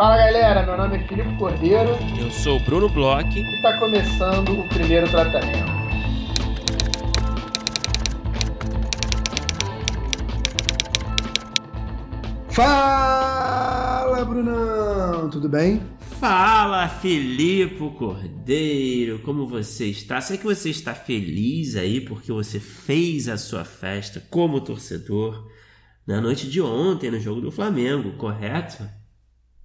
Fala galera, meu nome é Filipe Cordeiro. Eu sou o Bruno Bloch. E está começando o primeiro tratamento. Fala, Brunão! Tudo bem? Fala, Filipe Cordeiro! Como você está? Será que você está feliz aí porque você fez a sua festa como torcedor na noite de ontem no jogo do Flamengo, correto?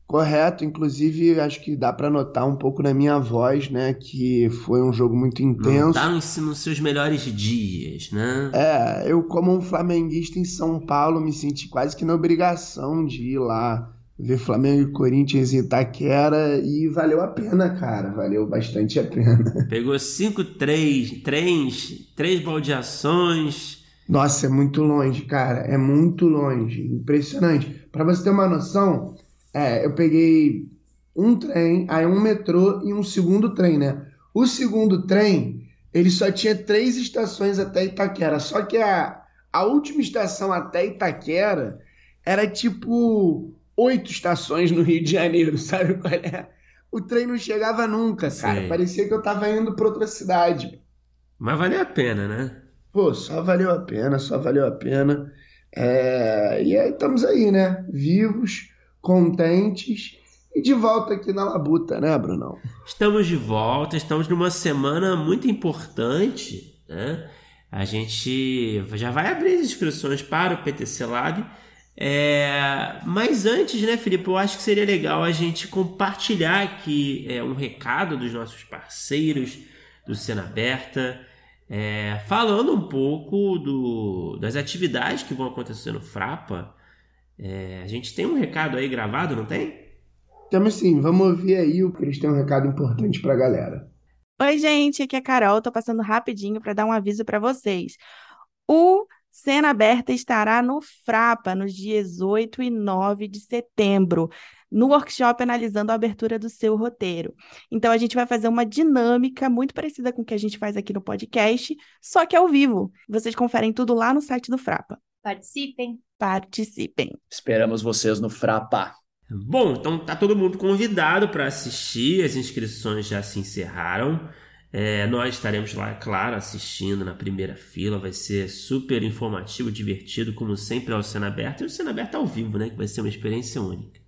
Correto, inclusive acho que dá para notar um pouco na minha voz, né, que foi um jogo muito intenso. Não tá nos, seus melhores dias, né? É, eu como um flamenguista em São Paulo me senti quase que na obrigação de ir lá ver Flamengo e Corinthians em Itaquera e valeu a pena, cara, valeu bastante a pena. Pegou 5-3, três, três baldeações. Nossa, é muito longe, cara, é muito longe, impressionante. Para você ter uma noção, é, eu peguei um trem, aí um metrô e um segundo trem, né? O segundo trem, ele só tinha três estações até Itaquera. Só que a, a última estação até Itaquera era tipo oito estações no Rio de Janeiro, sabe qual é? O trem não chegava nunca, cara. Sim. Parecia que eu tava indo pra outra cidade. Mas valeu a pena, né? Pô, só valeu a pena, só valeu a pena. É... E aí estamos aí, né? Vivos contentes e de volta aqui na Labuta, né, Brunão? Estamos de volta, estamos numa semana muito importante, né? A gente já vai abrir as inscrições para o PTC Lab. É... Mas antes, né, Felipe, eu acho que seria legal a gente compartilhar aqui é, um recado dos nossos parceiros do Cena Aberta, é, falando um pouco do, das atividades que vão acontecer no Frapa é, a gente tem um recado aí gravado, não tem? Temos sim, vamos ouvir aí o que eles têm um recado importante para a galera. Oi, gente, aqui é a Carol, tô passando rapidinho para dar um aviso para vocês. O Cena Aberta estará no Frapa nos dias 8 e 9 de setembro, no workshop analisando a abertura do seu roteiro. Então a gente vai fazer uma dinâmica muito parecida com o que a gente faz aqui no podcast, só que ao vivo. Vocês conferem tudo lá no site do Frapa. Participem! Participem! Esperamos vocês no Frapa! Bom, então tá todo mundo convidado para assistir, as inscrições já se encerraram. É, nós estaremos lá, claro, assistindo na primeira fila. Vai ser super informativo, divertido, como sempre ao Cena Aberto. E o Cena Aberto ao vivo, né? Que vai ser uma experiência única.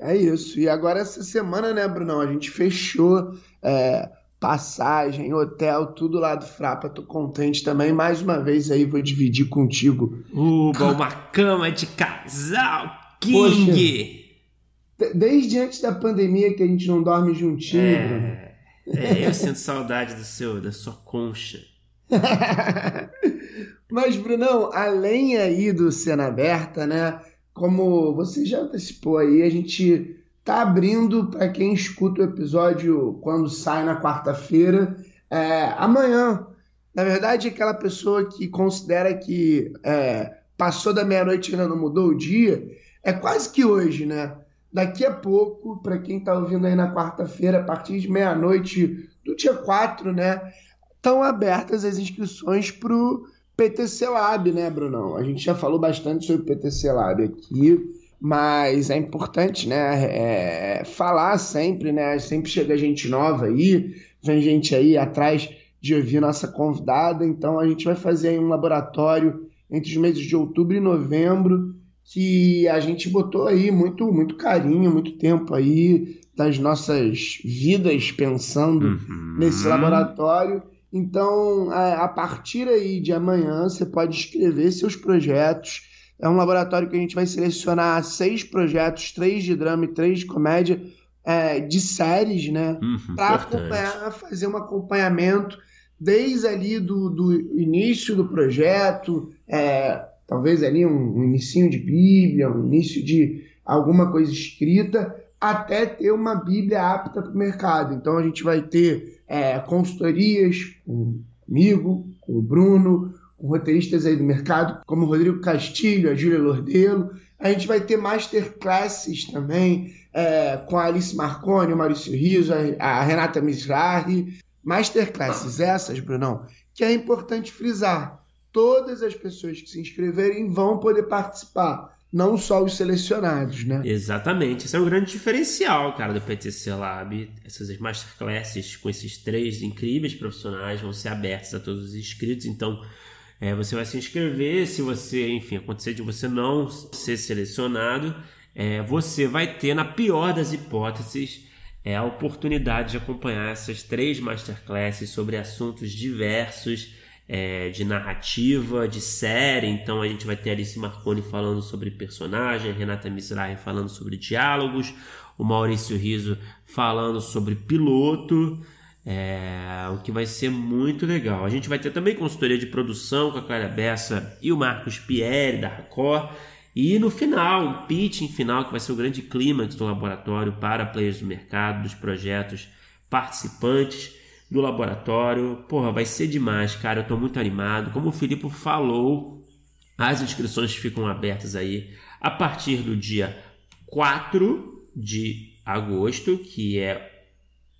É isso. E agora, essa semana, né, Brunão? A gente fechou é, passagem, hotel, tudo lá do Frapa. Tô contente também. Mais uma vez aí vou dividir contigo. Uba, uma cama de casal, King! Poxa, desde antes da pandemia que a gente não dorme juntinho. É, é eu sinto saudade do seu, da sua concha. Mas, Brunão, além aí do Cena Aberta, né? Como você já antecipou aí, a gente tá abrindo para quem escuta o episódio quando sai na quarta-feira, é, amanhã. Na verdade, aquela pessoa que considera que é, passou da meia-noite e ainda não mudou o dia, é quase que hoje, né? Daqui a pouco, para quem está ouvindo aí na quarta-feira, a partir de meia-noite do dia 4, né? Estão abertas as inscrições para o PTC Lab, né, Brunão? A gente já falou bastante sobre o PTC Lab aqui mas é importante, né, é, falar sempre, né, sempre chega gente nova aí, vem gente aí atrás de ouvir nossa convidada, então a gente vai fazer aí um laboratório entre os meses de outubro e novembro, que a gente botou aí muito, muito carinho, muito tempo aí das nossas vidas pensando uhum. nesse laboratório. Então, a, a partir aí de amanhã, você pode escrever seus projetos, é um laboratório que a gente vai selecionar seis projetos, três de drama e três de comédia, é, de séries, né? Uhum, para fazer um acompanhamento desde ali do, do início do projeto, é, talvez ali um, um inicinho de Bíblia, um início de alguma coisa escrita, até ter uma Bíblia apta para o mercado. Então a gente vai ter é, consultorias comigo, com o Bruno, com roteiristas aí do mercado, como o Rodrigo Castilho, a Júlia Lordelo. A gente vai ter masterclasses também é, com a Alice Marconi, o Maurício Riso, a, a Renata Misrahi. Masterclasses essas, Brunão, que é importante frisar. Todas as pessoas que se inscreverem vão poder participar não só os selecionados, né? Exatamente. Esse é um grande diferencial, cara, do PTC Lab. Essas masterclasses com esses três incríveis profissionais vão ser abertas a todos os inscritos. Então, é, você vai se inscrever. Se você, enfim, acontecer de você não ser selecionado, é, você vai ter, na pior das hipóteses, é, a oportunidade de acompanhar essas três masterclasses sobre assuntos diversos é, de narrativa, de série. Então a gente vai ter Alice Marconi falando sobre personagem, Renata Mizrahi falando sobre diálogos, o Maurício Riso falando sobre piloto. É, o que vai ser muito legal. A gente vai ter também consultoria de produção com a Clara Bessa e o Marcos Pierre da Racor. E no final, um pitching final que vai ser o grande clímax do laboratório para players do mercado, dos projetos participantes do laboratório. Porra, vai ser demais, cara. Eu tô muito animado. Como o Filipe falou, as inscrições ficam abertas aí a partir do dia 4 de agosto, que é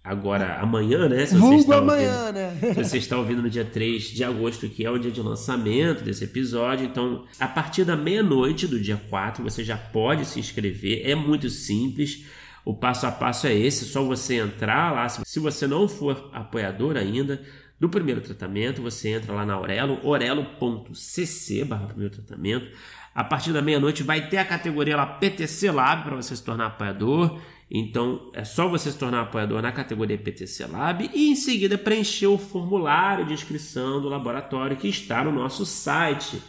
agora amanhã, né? Se você está amanhã, ouvindo, né? se você está ouvindo no dia 3 de agosto, que é o dia de lançamento desse episódio. Então, a partir da meia-noite do dia 4, você já pode se inscrever. É muito simples. O passo a passo é esse, só você entrar lá. Se você não for apoiador ainda do primeiro tratamento, você entra lá na Aurelo, orelo.cc barra primeiro tratamento. A partir da meia-noite vai ter a categoria lá PTC Lab para você se tornar apoiador. Então é só você se tornar apoiador na categoria PTC Lab e em seguida preencher o formulário de inscrição do laboratório que está no nosso site.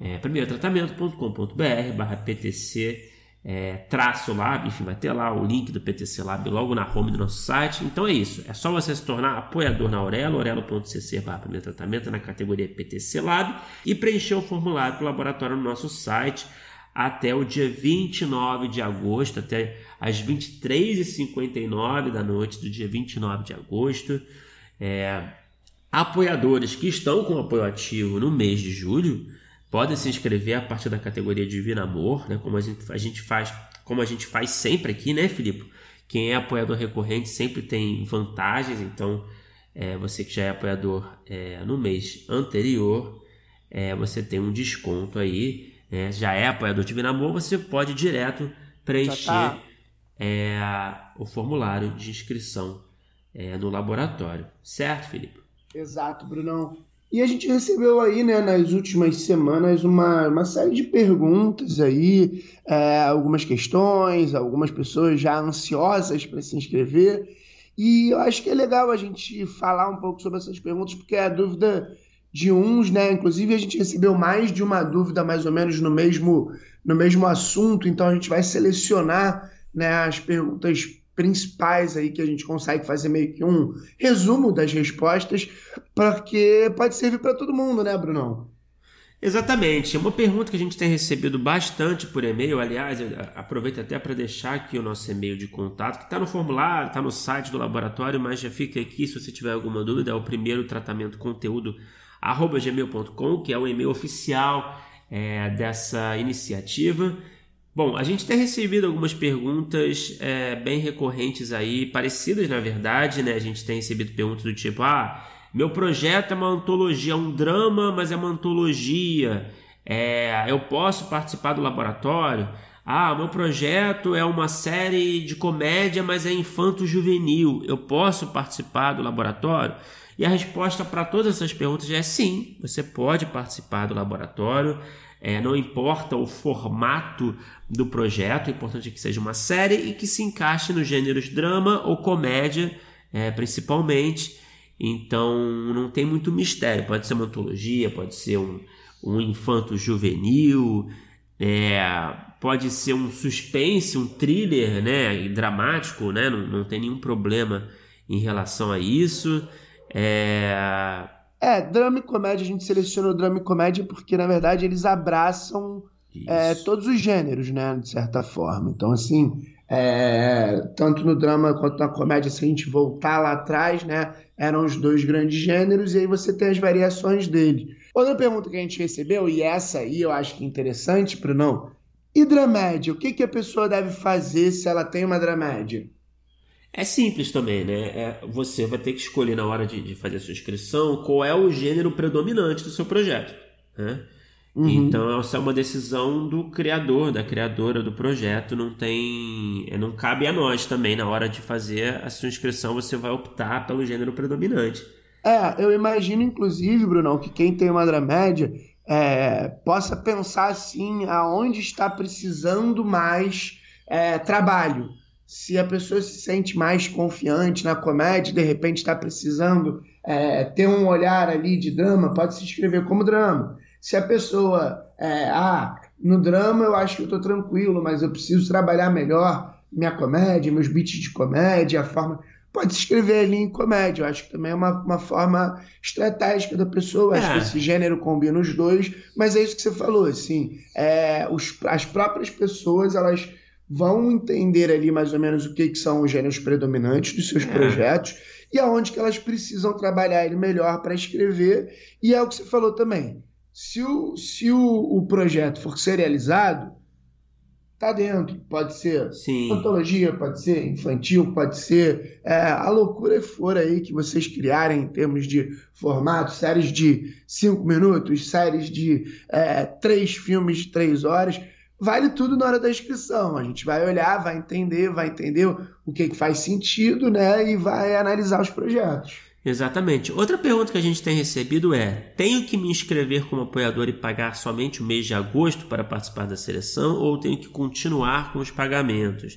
É, primeirotratamento.com.br barra PTC é, traço lab, enfim, vai ter lá o link do PTC Lab logo na home do nosso site. Então é isso, é só você se tornar apoiador na Aurelo, aurelo.cc para primeiro tratamento na categoria PTC Lab e preencher o formulário para o laboratório no nosso site até o dia 29 de agosto, até às 23h59 da noite do dia 29 de agosto. É, apoiadores que estão com apoio ativo no mês de julho podem se inscrever a partir da categoria Divino Amor, né? Como a gente, a gente faz, como a gente faz sempre aqui, né, Filipe? Quem é apoiador recorrente sempre tem vantagens, então é, você que já é apoiador é, no mês anterior, é, você tem um desconto aí. Né? Já é apoiador Divino Amor, você pode direto preencher tá. É, o formulário de inscrição é, no laboratório, certo, Felipe? Exato, Brunão. E a gente recebeu aí, né, nas últimas semanas, uma, uma série de perguntas aí, é, algumas questões, algumas pessoas já ansiosas para se inscrever. E eu acho que é legal a gente falar um pouco sobre essas perguntas, porque é a dúvida de uns, né? Inclusive, a gente recebeu mais de uma dúvida, mais ou menos, no mesmo, no mesmo assunto, então a gente vai selecionar né, as perguntas principais aí que a gente consegue fazer meio que um resumo das respostas, porque pode servir para todo mundo, né, Brunão? Exatamente. Uma pergunta que a gente tem recebido bastante por e-mail, aliás, aproveito até para deixar aqui o nosso e-mail de contato, que está no formulário, está no site do laboratório, mas já fica aqui se você tiver alguma dúvida, é o primeiro tratamento conteúdo gmail.com, que é o e-mail oficial é, dessa iniciativa. Bom, a gente tem recebido algumas perguntas é, bem recorrentes aí, parecidas na verdade, né? A gente tem recebido perguntas do tipo: ah, meu projeto é uma antologia, é um drama, mas é uma antologia. É, eu posso participar do laboratório? Ah, meu projeto é uma série de comédia, mas é infanto-juvenil. Eu posso participar do laboratório? E a resposta para todas essas perguntas é sim, você pode participar do laboratório. É, não importa o formato do projeto, o importante é que seja uma série e que se encaixe nos gêneros drama ou comédia, é, principalmente. Então não tem muito mistério. Pode ser uma antologia, pode ser um, um infanto juvenil, é, pode ser um suspense, um thriller né, dramático, né, não, não tem nenhum problema em relação a isso. É, é, drama e comédia, a gente selecionou drama e comédia porque, na verdade, eles abraçam é, todos os gêneros, né? De certa forma. Então, assim, é, tanto no drama quanto na comédia, se a gente voltar lá atrás, né? Eram os dois grandes gêneros, e aí você tem as variações dele. Outra pergunta que a gente recebeu, e essa aí eu acho que é interessante, Brunão. E dramédia? O que, que a pessoa deve fazer se ela tem uma dramédia? É simples também, né? É, você vai ter que escolher na hora de, de, fazer a sua inscrição qual é o gênero predominante do seu projeto. Né? Uhum. Então essa é uma decisão do criador, da criadora do projeto, não tem, é, não cabe a nós também na hora de fazer a sua inscrição, você vai optar pelo gênero predominante. É, eu imagino inclusive, Brunão, que quem tem uma dramédia é, possa pensar assim, aonde está precisando mais é, trabalho. Se a pessoa se sente mais confiante na comédia, de repente está precisando é, ter um olhar ali de drama, pode se inscrever como drama. Se a pessoa, é, ah, no drama eu acho que eu estou tranquilo, mas eu preciso trabalhar melhor minha comédia, meus beats de comédia, a forma. Pode se inscrever ali em comédia. Eu acho que também é uma, uma forma estratégica da pessoa. Acho é. que esse gênero combina os dois, mas é isso que você falou, assim. É, os, as próprias pessoas, elas vão entender ali mais ou menos o que, que são os gêneros predominantes dos seus é. projetos e aonde que elas precisam trabalhar ele melhor para escrever. E é o que você falou também. Se o, se o, o projeto for serializado, tá dentro. Pode ser Sim. antologia, pode ser infantil, pode ser é, a loucura for aí que vocês criarem em termos de formato, séries de cinco minutos, séries de é, três filmes de três horas. Vale tudo na hora da inscrição. A gente vai olhar, vai entender, vai entender o que, que faz sentido, né? E vai analisar os projetos. Exatamente. Outra pergunta que a gente tem recebido é: tenho que me inscrever como apoiador e pagar somente o mês de agosto para participar da seleção ou tenho que continuar com os pagamentos?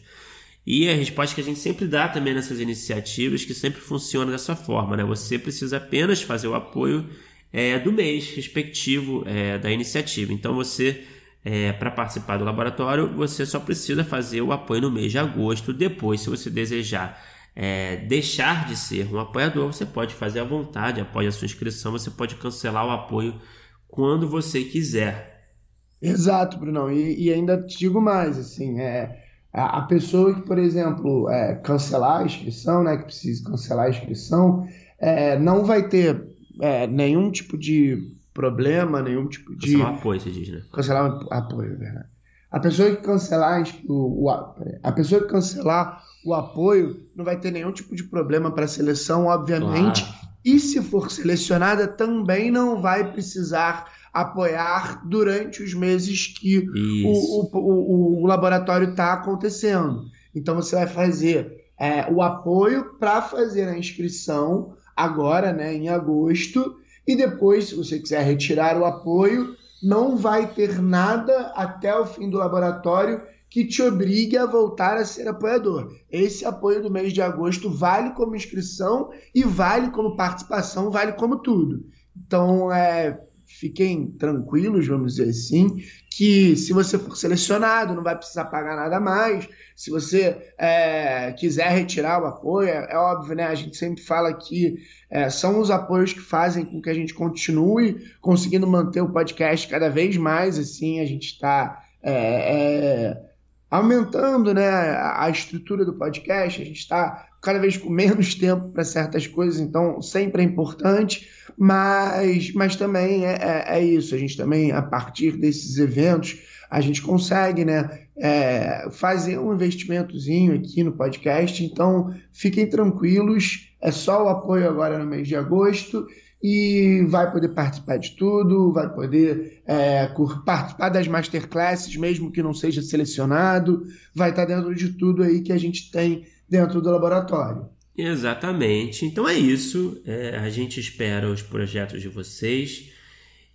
E a resposta que a gente sempre dá também nessas iniciativas, que sempre funciona dessa forma, né? Você precisa apenas fazer o apoio é, do mês respectivo é, da iniciativa. Então você, é, para participar do laboratório, você só precisa fazer o apoio no mês de agosto. Depois, se você desejar é, deixar de ser um apoiador, você pode fazer à vontade, após a sua inscrição, você pode cancelar o apoio quando você quiser. Exato, Brunão. E, e ainda digo mais, assim, é, a, a pessoa que, por exemplo, é, cancelar a inscrição, né, que precisa cancelar a inscrição, é, não vai ter é, nenhum tipo de problema, nenhum tipo de... Cancelar apoio, você diz, né? Cancelar apoio, é verdade. A pessoa que cancelar o, o, a pessoa que cancelar o apoio, não vai ter nenhum tipo de problema para a seleção, obviamente. Claro. E se for selecionada, também não vai precisar apoiar durante os meses que o, o, o, laboratório está acontecendo. Então você vai fazer é, o apoio para fazer a inscrição agora, né, em agosto, e depois, se você quiser retirar o apoio, não vai ter nada até o fim do laboratório que te obrigue a voltar a ser apoiador. Esse apoio do mês de agosto vale como inscrição e vale como participação, vale como tudo. Então, é, fiquem tranquilos, vamos dizer assim, que se você for selecionado, não vai precisar pagar nada mais. Se você é, quiser retirar o apoio, é, é, óbvio, né? A gente sempre fala que é, são os apoios que fazem com que a gente continue conseguindo manter o podcast cada vez mais assim. A gente está é, é aumentando né, a estrutura do podcast, a gente está cada vez com menos tempo para certas coisas, então sempre é importante, mas, mas também é, é, é, isso, a gente também, a partir desses eventos, a gente consegue né, é, fazer um investimentozinho aqui no podcast, então fiquem tranquilos, é só o apoio agora no mês de agosto, e vai poder participar de tudo, vai poder é, participar das masterclasses, mesmo que não seja selecionado, vai estar dentro de tudo aí que a gente tem dentro do laboratório. Exatamente. Então é isso. É, a gente espera os projetos de vocês.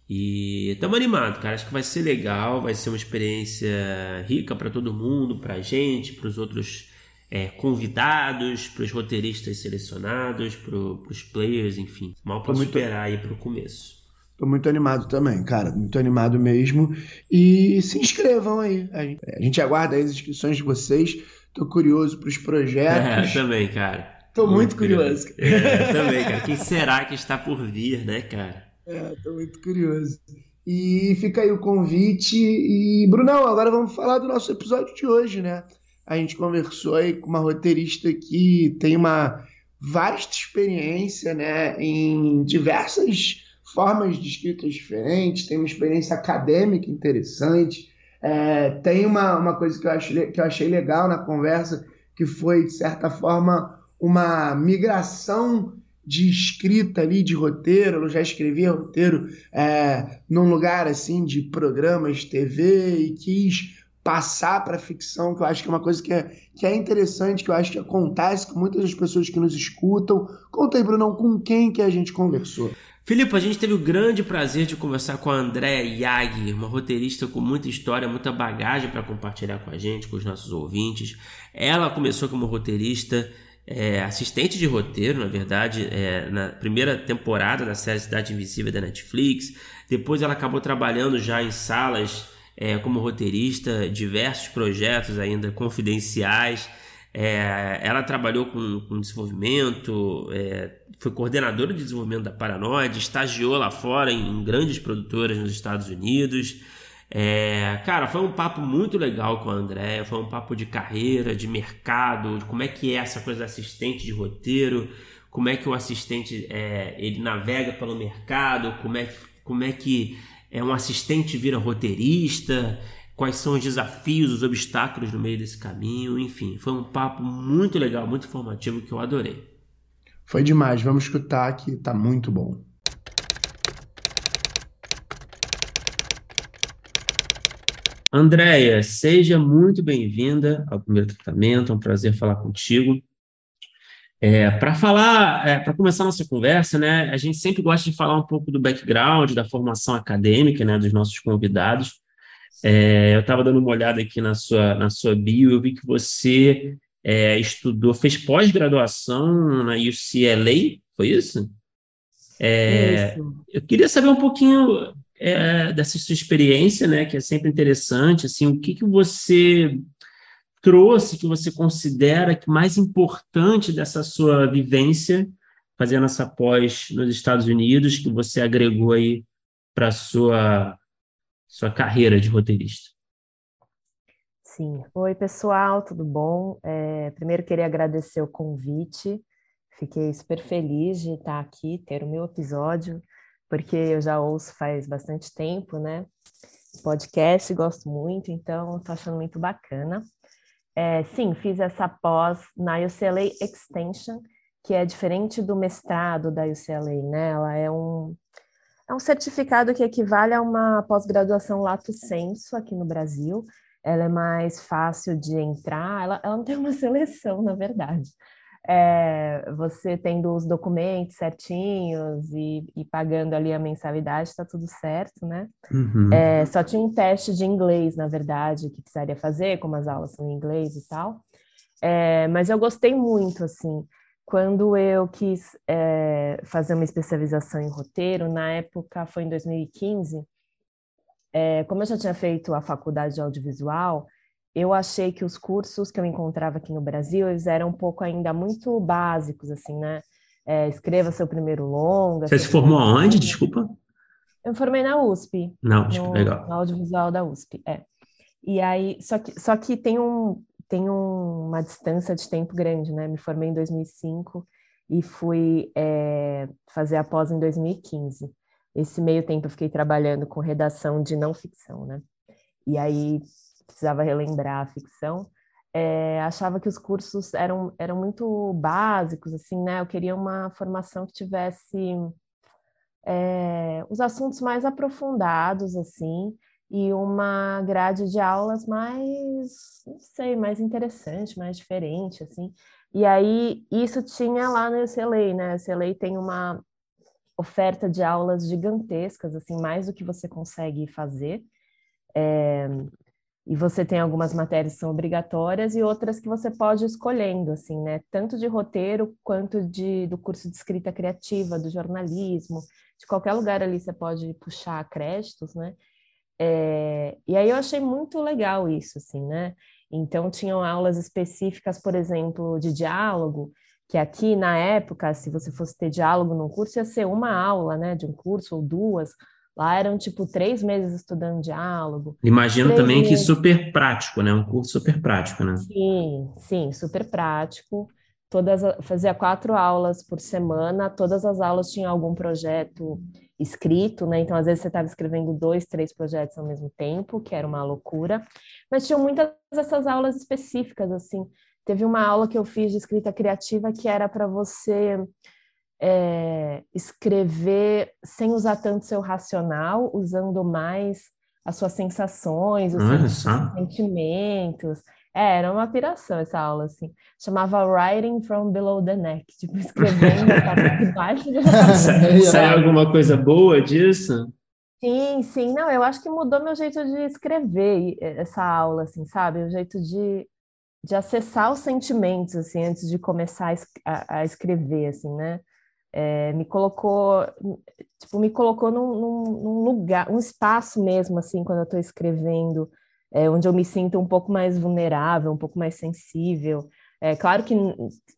E estamos animados, cara. Acho que vai ser legal, vai ser uma experiência rica para todo mundo, para a gente, para os outros é, convidados, para os roteiristas selecionados, para os players, enfim. Mal posso muito... esperar aí para o começo. Tô muito animado também, cara. Muito animado mesmo. E se inscrevam aí. A gente aguarda as inscrições de vocês. Tô curioso para os projetos. É, também, cara. Tô muito, muito curioso. curioso. É, também, cara. Quem será que está por vir, né, cara? É, tô muito curioso. E fica aí o convite. E, Brunão, agora vamos falar do nosso episódio de hoje, né? a gente conversou aí com uma roteirista que tem uma vasta experiência né, em diversas formas de escritas diferentes, tem uma experiência acadêmica interessante. É, tem uma, uma coisa que eu, achei, que eu achei legal na conversa, que foi, de certa forma, uma migração de escrita ali, de roteiro, ela já escrevia roteiro é, num lugar assim de programas de TV e quis passar para ficção, que eu acho que é uma coisa que é, que é interessante, que eu acho que acontece com muitas das pessoas que nos escutam. Conta aí, Brunão, com quem que a gente conversou. Filipe, a gente teve o grande prazer de conversar com a Andréa Yagi, uma roteirista com muita história, muita bagagem para compartilhar com a gente, com os nossos ouvintes. Ela começou como roteirista, é, assistente de roteiro, na verdade, é, na primeira temporada da série Cidade Invisível da Netflix. Depois ela acabou trabalhando já em salas é, como roteirista, diversos projetos ainda confidenciais. É, ela trabalhou com, com desenvolvimento, é, foi coordenadora de desenvolvimento da Paranoide, estagiou lá fora em, em grandes produtoras nos Estados Unidos. É, cara, foi um papo muito legal com a Andréia, foi um papo de carreira, de mercado, de como é que é essa coisa do assistente de roteiro, como é que o assistente é, ele navega pelo mercado, como é, como é que é um assistente vira roteirista, quais são os desafios, os obstáculos no meio desse caminho, enfim, foi um papo muito legal, muito informativo que eu adorei. Foi demais, vamos escutar que tá muito bom. Andréia, seja muito bem-vinda ao primeiro tratamento, é um prazer falar contigo. É, para falar, é, para começar nossa conversa, né, a gente sempre gosta de falar um pouco do background, da formação acadêmica, né, dos nossos convidados. É, eu estava dando uma olhada aqui na sua, na sua bio, eu vi que você é, estudou, fez pós-graduação na UCLA, foi isso? É, isso? Eu queria saber um pouquinho é, dessa sua experiência, né, que é sempre interessante, assim, o que, que você trouxe que você considera que mais importante dessa sua vivência fazendo essa pós nos Estados Unidos que você agregou aí para sua sua carreira de roteirista? Sim. Oi, pessoal, tudo bom? É, primeiro queria agradecer o convite. Fiquei super feliz de estar aqui, ter o meu episódio, porque eu já ouço faz bastante tempo, né? Podcast, gosto muito, então estou achando muito bacana. É, sim, fiz essa pós na UCLA Extension, que é diferente do mestrado da UCLA, né? Ela é um, é um certificado que equivale a uma pós-graduação lato sensu aqui no Brasil. Ela é mais fácil de entrar, ela, ela não tem uma seleção, na verdade é, você tendo os documentos certinhos e, e, pagando ali a mensalidade, está tudo certo, né? Uhum. É, só tinha um teste de inglês, na verdade, que precisaria fazer, como as aulas são em inglês e tal. É, mas eu gostei muito, assim, quando eu quis é, fazer uma especialização em roteiro, na época foi em 2015, é, como eu já tinha feito a faculdade de audiovisual, eu achei que os cursos que eu encontrava aqui no Brasil, eles eram um pouco ainda muito básicos, assim, né? É, escreva seu primeiro longa. Você se formou aonde, desculpa? Eu me formei na USP. Não, no, legal. No audiovisual da USP, é. E aí, só que, só que tem, um, tem um, uma distância de tempo grande, né? Me formei em 2005 e fui é, fazer a pós em 2015. Esse meio tempo eu fiquei trabalhando com redação de não ficção, né? E aí precisava relembrar a ficção, é, achava que os cursos eram, eram muito básicos, assim, né? Eu queria uma formação que tivesse é, os assuntos mais aprofundados, assim, e uma grade de aulas mais, não sei, mais interessante, mais diferente, assim. E aí, isso tinha lá no UCLA, né? O UCLA tem uma oferta de aulas gigantescas, assim, mais do que você consegue fazer. É, e você tem algumas matérias que são obrigatórias e outras que você pode ir escolhendo, assim, né? Tanto de roteiro quanto de, do curso de escrita criativa, do jornalismo, de qualquer lugar ali você pode puxar créditos, né? É, e aí eu achei muito legal isso, assim, né? Então tinham aulas específicas, por exemplo, de diálogo, que aqui na época, se você fosse ter diálogo num curso, ia ser uma aula, né, de um curso ou duas, Lá eram tipo três meses estudando diálogo. Imagino também meses. que super prático, né? Um curso super prático, né? Sim, sim, super prático. Todas fazia quatro aulas por semana. Todas as aulas tinham algum projeto escrito, né? Então às vezes você estava escrevendo dois, três projetos ao mesmo tempo, que era uma loucura. Mas tinham muitas dessas aulas específicas assim. Teve uma aula que eu fiz de escrita criativa que era para você é, escrever sem usar tanto seu racional, usando mais as suas sensações, os seus sentimentos. É, era uma piração essa aula, assim. Chamava Writing from Below the Neck, tipo, escrevendo de Saiu alguma coisa boa disso? Sim, sim. Não, eu acho que mudou meu jeito de escrever essa aula, assim, sabe? O jeito de, de acessar os sentimentos, assim, antes de começar a, a escrever, assim, né? É, me colocou, tipo, me colocou num, num, num, lugar, um espaço mesmo, assim, quando eu estou escrevendo, é, onde eu me sinto um pouco mais vulnerável, um pouco mais sensível. É claro que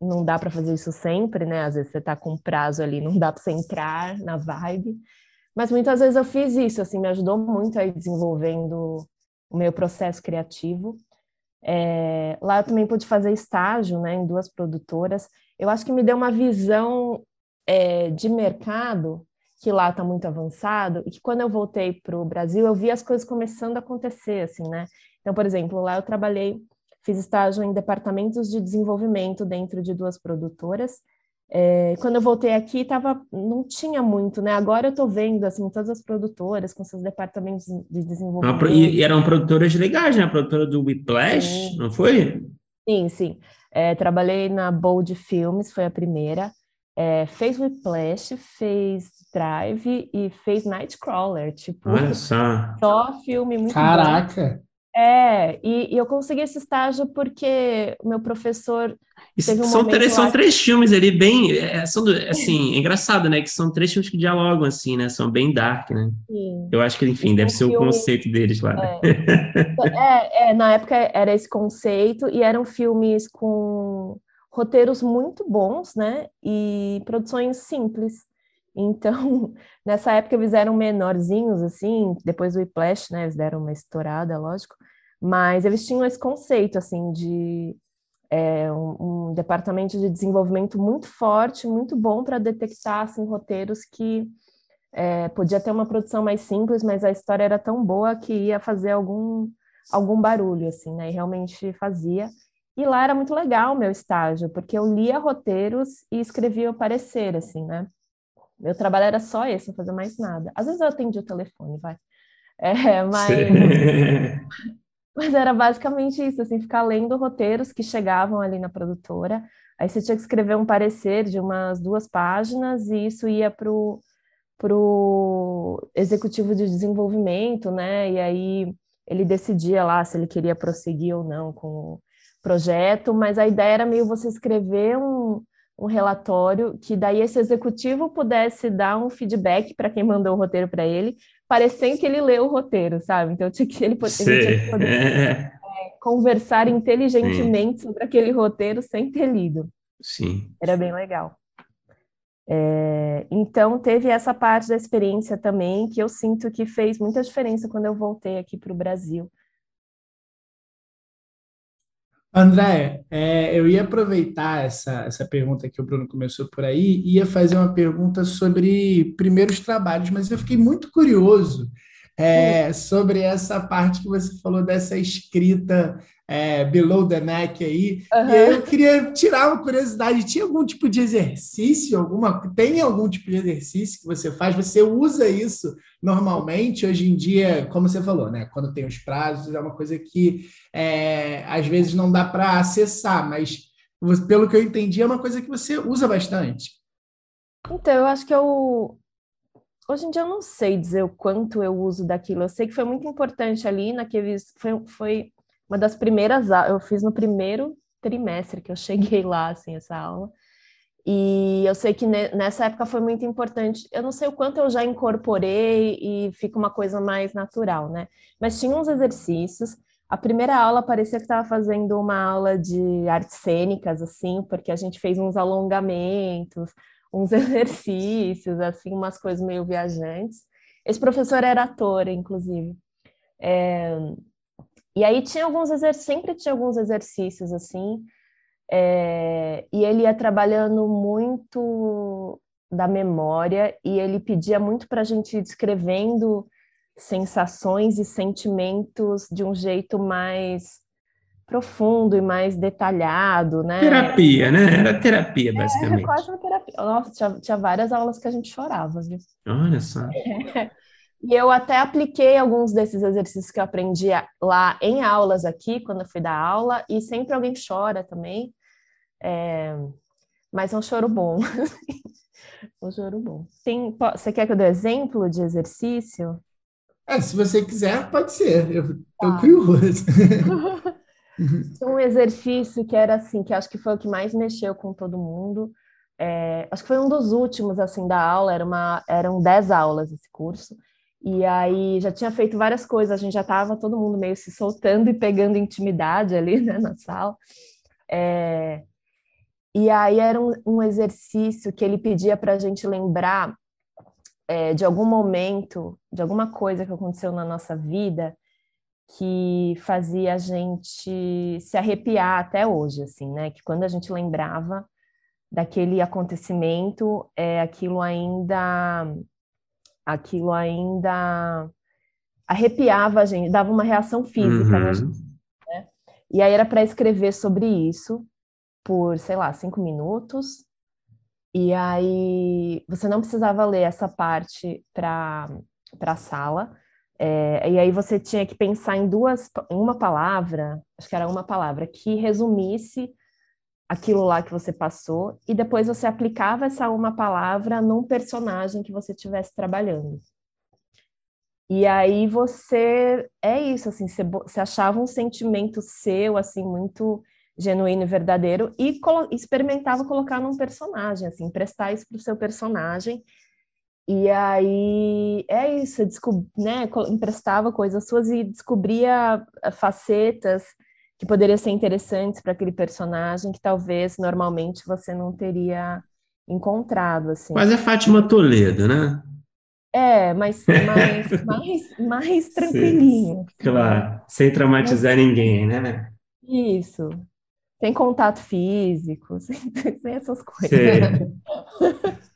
não dá para fazer isso sempre, né? Às vezes você está com um prazo ali, não dá para você entrar na vibe, mas muitas vezes eu fiz isso, assim, me ajudou muito aí desenvolvendo o meu processo criativo. É, lá eu também pude fazer estágio, né, em duas produtoras. Eu acho que me deu uma visão é, de mercado que lá está muito avançado e que quando eu voltei para o Brasil eu vi as coisas começando a acontecer, assim, né? Então, por exemplo, lá eu trabalhei, fiz estágio em departamentos de desenvolvimento dentro de duas produtoras é, quando eu voltei aqui, tava, não tinha muito, né? Agora eu estou vendo, assim, todas as produtoras com seus departamentos de desenvolvimento. E, e eram produtoras legais, né? A produtora do Whiplash, sim. não foi? Sim, sim. É, trabalhei na Bold Filmes, foi a primeira. É, fez Whiplash, fez Drive e fez Nightcrawler, tipo... Olha só. Só filme muito Caraca! Bom. É, e, e, eu consegui esse estágio porque o meu professor um são, três, são três filmes ali bem. É, são, assim, é engraçado, né? Que são três filmes que dialogam, assim, né? São bem dark, né? Sim. Eu acho que, enfim, deve ser filme, o conceito deles lá. Né? É. é, é, na época era esse conceito, e eram filmes com roteiros muito bons, né? E produções simples. Então, nessa época eles eram menorzinhos, assim, depois do Whiplash, né? Eles deram uma estourada, lógico. Mas eles tinham esse conceito, assim, de é, um, um, departamento de desenvolvimento muito forte, muito bom para detectar assim, roteiros que é, podia ter uma produção mais simples, mas a história era tão boa que ia fazer algum, algum barulho, assim, né? E realmente fazia. E lá era muito legal o meu estágio, porque eu lia roteiros e escrevia o parecer, assim, né? Meu trabalho era só esse, não fazer mais nada. Às vezes eu atendia o telefone, vai. É, mas, Mas era basicamente isso, assim, ficar lendo roteiros que chegavam ali na produtora. Aí você tinha que escrever um parecer de umas duas páginas e isso ia para o executivo de desenvolvimento, né? E aí ele decidia lá se ele queria prosseguir ou não com o projeto, mas a ideia era meio você escrever um, um relatório que daí esse executivo pudesse dar um feedback para quem mandou o roteiro para ele, parecendo que ele leu o roteiro, sabe? Então tinha que ele, ele tinha que poder é, conversar inteligentemente Sim. sobre aquele roteiro sem ter lido. Sim. Era bem legal. É, então teve essa parte da experiência também que eu sinto que fez muita diferença quando eu voltei aqui para o Brasil. André, é, eu ia aproveitar essa, essa pergunta que o Bruno começou por aí, ia fazer uma pergunta sobre primeiros trabalhos, mas eu fiquei muito curioso é, sobre essa parte que você falou dessa escrita é, below the neck aí. Uhum. E eu queria tirar uma curiosidade: tinha algum tipo de exercício? Alguma, tem algum tipo de exercício que você faz? Você usa isso normalmente? Hoje em dia, como você falou, né? Quando tem os prazos, é uma coisa que é, às vezes não dá para acessar, mas pelo que eu entendi, é uma coisa que você usa bastante. Então, eu acho que eu. Hoje em dia eu não sei dizer o quanto eu uso daquilo. Eu sei que foi muito importante ali naqueles. Foi, foi uma das primeiras eu fiz no primeiro trimestre que eu cheguei lá, assim, essa aula. E eu sei que nessa época foi muito importante. Eu não sei o quanto eu já incorporei e fica uma coisa mais natural, né? Mas tinha uns exercícios. A primeira aula parecia que estava fazendo uma aula de artes cênicas, assim, porque a gente fez uns alongamentos, uns exercícios, assim, umas coisas meio viajantes. Esse professor era ator, inclusive. É, e aí tinha alguns exercícios, sempre tinha alguns exercícios assim, é, e ele ia trabalhando muito da memória e ele pedia muito para a gente ir descrevendo sensações e sentimentos de um jeito mais profundo e mais detalhado, né? Terapia, né? Era terapia, basicamente. É, quase uma terapia. Nossa, tinha, tinha várias aulas que a gente chorava, viu? Olha só. E eu até apliquei alguns desses exercícios que eu aprendi lá em aulas aqui, quando eu fui dar aula, e sempre alguém chora também. É... Mas é um choro bom. um choro bom. Tem... Você quer que eu dê exemplo de exercício? É, se você quiser, pode ser. Eu tô curioso. um exercício que era assim, que acho que foi o que mais mexeu com todo mundo. É... acho que foi um dos últimos assim da aula, era uma... eram dez aulas esse curso. E aí já tinha feito várias coisas, a gente já estava todo mundo meio se soltando e pegando intimidade ali né, na sala. É... E aí era um, um, exercício que ele pedia para a gente lembrar é, de algum momento, de alguma coisa que aconteceu na nossa vida que fazia a gente se arrepiar até hoje, assim, né? Que quando a gente lembrava daquele acontecimento, é, aquilo ainda aquilo ainda arrepiava a gente, dava uma reação física, uhum. né? E aí era para escrever sobre isso por, sei lá, cinco minutos. E aí você não precisava ler essa parte para para a sala. É, e aí você tinha que pensar em duas, em uma palavra, acho que era uma palavra, que resumisse aquilo lá que você passou e depois você aplicava essa uma palavra num personagem que você estivesse trabalhando. E aí você é isso assim, você, você achava um sentimento seu assim muito genuíno e verdadeiro e colo experimentava colocar num personagem, assim, emprestar isso para o seu personagem. E aí é isso, né, emprestava coisas suas e descobria facetas que poderiam ser interessantes para aquele personagem que talvez normalmente você não teria encontrado assim. Mas é Fátima Toledo, né? É, mas mais, mais, mais tranquilinho. Sim, claro, sem traumatizar mas, ninguém, né? Isso. Sem contato físico, sem, sem essas coisas.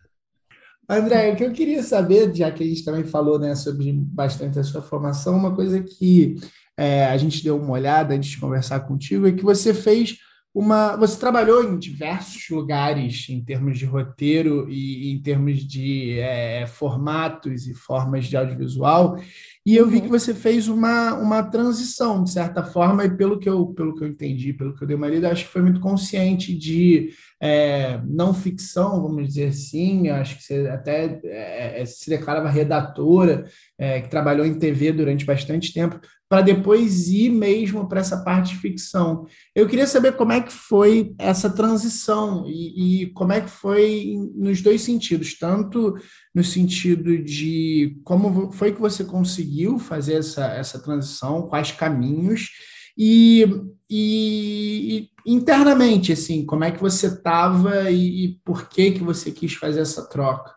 André, o que eu queria saber, já que a gente também falou né, sobre bastante a sua formação, uma coisa que é, a gente deu uma olhada antes de conversar contigo, é que você fez uma. Você trabalhou em diversos lugares em termos de roteiro e em termos de é, formatos e formas de audiovisual, e eu vi que você fez uma, uma transição, de certa forma, e pelo que eu, pelo que eu entendi, pelo que eu dei uma lida, acho que foi muito consciente de é, não ficção, vamos dizer assim, acho que você até é, é se declarava redatora, é, que trabalhou em TV durante bastante tempo para depois ir mesmo para essa parte de ficção. Eu queria saber como é que foi essa transição e, e, como é que foi nos dois sentidos, tanto no sentido de como foi que você conseguiu fazer essa, essa transição, quais caminhos, e, e, e internamente, assim, como é que você estava e, por que, que você quis fazer essa troca?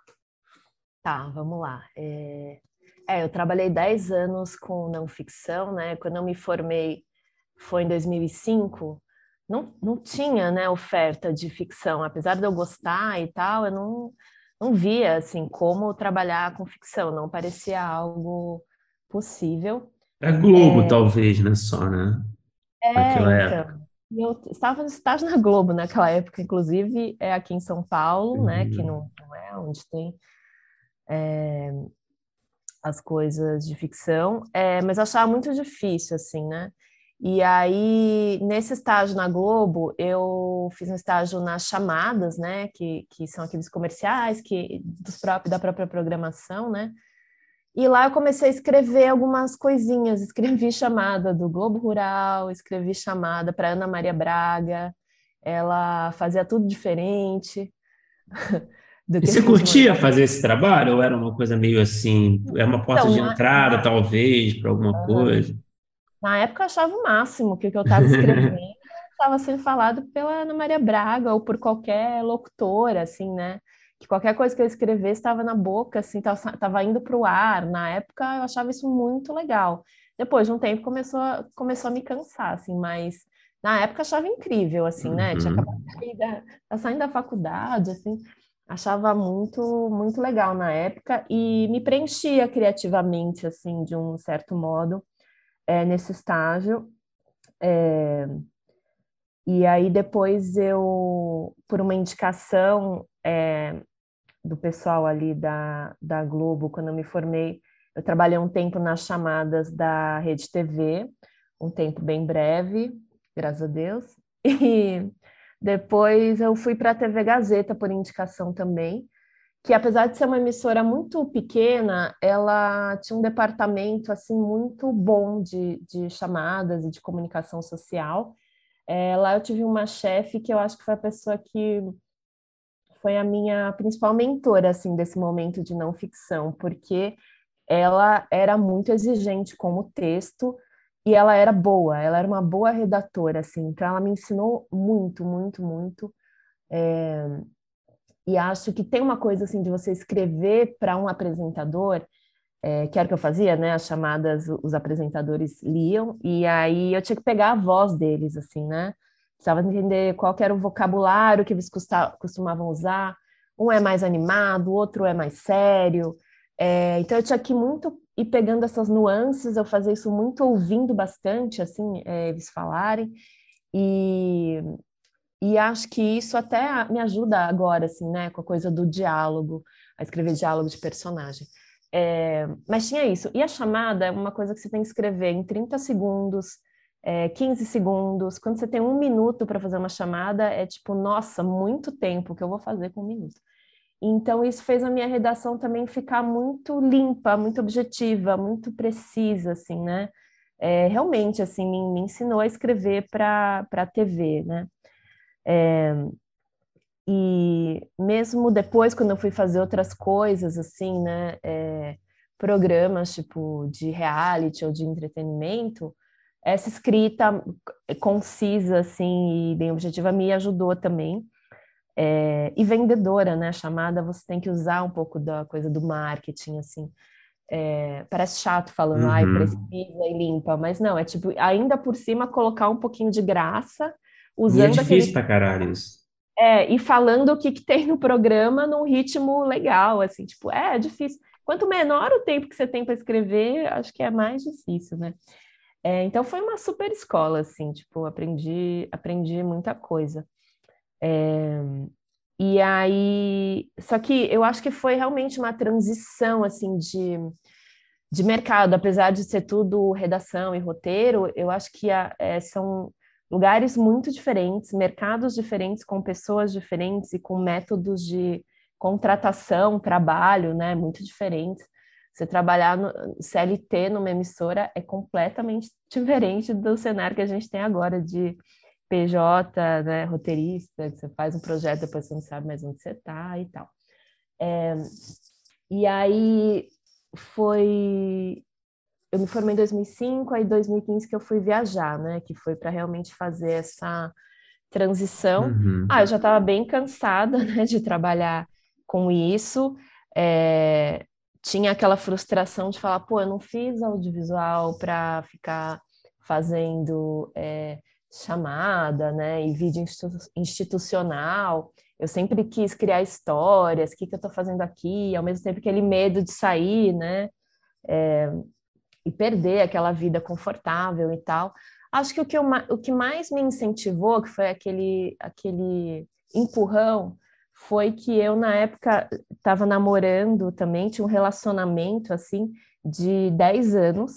Tá, vamos lá. É... É, eu trabalhei 10 anos com não ficção, né? Quando eu me formei foi em 2005, não, não tinha, né, oferta de ficção, apesar de eu gostar e tal, eu não, não via, assim, como trabalhar com ficção, não parecia algo possível. É Globo, é... talvez, né, só, né? É, Naquela então. Eu estava no estágio na Globo naquela época, inclusive é aqui em São Paulo, uhum. né, que não, não é onde tem é, as coisas de ficção, é, mas eu achava muito difícil, assim, né? E aí, nesse estágio na Globo, eu fiz um estágio nas chamadas, né? Que, que são aqueles comerciais que dos próprios, da própria programação, né? E lá eu comecei a escrever algumas coisinhas. Escrevi chamada do Globo Rural, escrevi chamada para Ana Maria Braga. Ela fazia tudo diferente. e você curtia fazer esse trabalho? Ou era uma coisa meio assim, é uma porta então, de entrada, na... talvez, para alguma coisa? Na época eu achava o máximo que o que eu estava escrevendo estava sendo falado pela Ana Maria Braga ou por qualquer locutora, assim, né? Que qualquer coisa que eu escrevesse estava na boca, assim, estava indo para o ar. Na época eu achava isso muito legal. Depois de um tempo começou, começou a me cansar, assim, mas na época eu achava incrível, assim, né? Tinha uhum. acabado de sair da, saindo da faculdade, assim achava muito muito legal na época e me preenchia criativamente assim de um certo modo é, nesse estágio É, e aí depois eu, por uma indicação é, do pessoal ali da, da Globo, quando eu me formei, eu trabalhei um tempo nas chamadas da Rede TV, um tempo bem breve, graças a Deus. E depois eu fui para a TV Gazeta por indicação também, que apesar de ser uma emissora muito pequena, ela tinha um departamento assim muito bom de, de chamadas e de comunicação social. É, lá eu tive uma chefe que eu acho que foi a pessoa que foi a minha principal mentora assim desse momento de não ficção, porque ela era muito exigente com o texto e ela era boa, ela era uma boa redatora, assim, então ela me ensinou muito, muito, muito. É... E acho que tem uma coisa assim de você escrever para um apresentador, é, que era o que eu fazia, né? As chamadas, os apresentadores liam, e aí eu tinha que pegar a voz deles, assim, né? Precisava entender qual era o vocabulário que eles costumavam usar. Um é mais animado, o outro é mais sério. É, então eu tinha que muito ir pegando essas nuances, eu fazia isso muito ouvindo bastante, assim, é, eles falarem, e, e acho que isso até me ajuda agora, assim, né, com a coisa do diálogo, a escrever diálogo de personagem. É, mas tinha isso. E a chamada é uma coisa que você tem que escrever em 30 segundos, é, 15 segundos. Quando você tem um minuto para fazer uma chamada, é tipo, nossa, muito tempo que eu vou fazer com um minuto. Então, isso fez a minha redação também ficar muito limpa, muito objetiva, muito precisa, assim, né? É, realmente, assim, me, me, ensinou a escrever para a TV, né? É, e mesmo depois, quando eu fui fazer outras coisas, assim, né? É, programas, tipo, de reality ou de entretenimento, essa escrita concisa, assim, e bem objetiva me ajudou também. É, e vendedora, né? Chamada, você tem que usar um pouco da coisa do marketing, assim. É, parece chato falando, uhum. ai, precisa e limpa, mas não, é tipo, ainda por cima colocar um pouquinho de graça, usando. E é difícil aquele... pra caralho isso. É, e falando o que, que tem no programa num ritmo legal, assim, tipo, é, é difícil. Quanto menor o tempo que você tem para escrever, acho que é mais difícil, né? É, então foi uma super escola, assim, tipo, aprendi, aprendi muita coisa. É, e aí, só que eu acho que foi realmente uma transição assim de, de mercado, apesar de ser tudo redação e roteiro, eu acho que a, é, são lugares muito diferentes, mercados diferentes, com pessoas diferentes e com métodos de contratação, trabalho, né, muito diferentes. Você trabalhar no CLT numa emissora é completamente diferente do cenário que a gente tem agora de PJ, né, roteirista, que você faz um projeto, depois você não sabe mais onde você está e tal. É, e aí foi. Eu me formei em 2005, aí 2015 que eu fui viajar, né? Que foi para realmente fazer essa transição. Uhum. Ah, eu já estava bem cansada, né, de trabalhar com isso. É, tinha aquela frustração de falar, pô, eu não fiz audiovisual para ficar fazendo é, chamada, né, e vídeo institucional. Eu sempre quis criar histórias, o que, que eu estou fazendo aqui, ao mesmo tempo aquele medo de sair, né, é, e perder aquela vida confortável e tal. Acho que o que, eu, o que mais me incentivou, que foi aquele, aquele empurrão, foi que eu, na época, estava namorando também, tinha um relacionamento, assim, de 10 anos,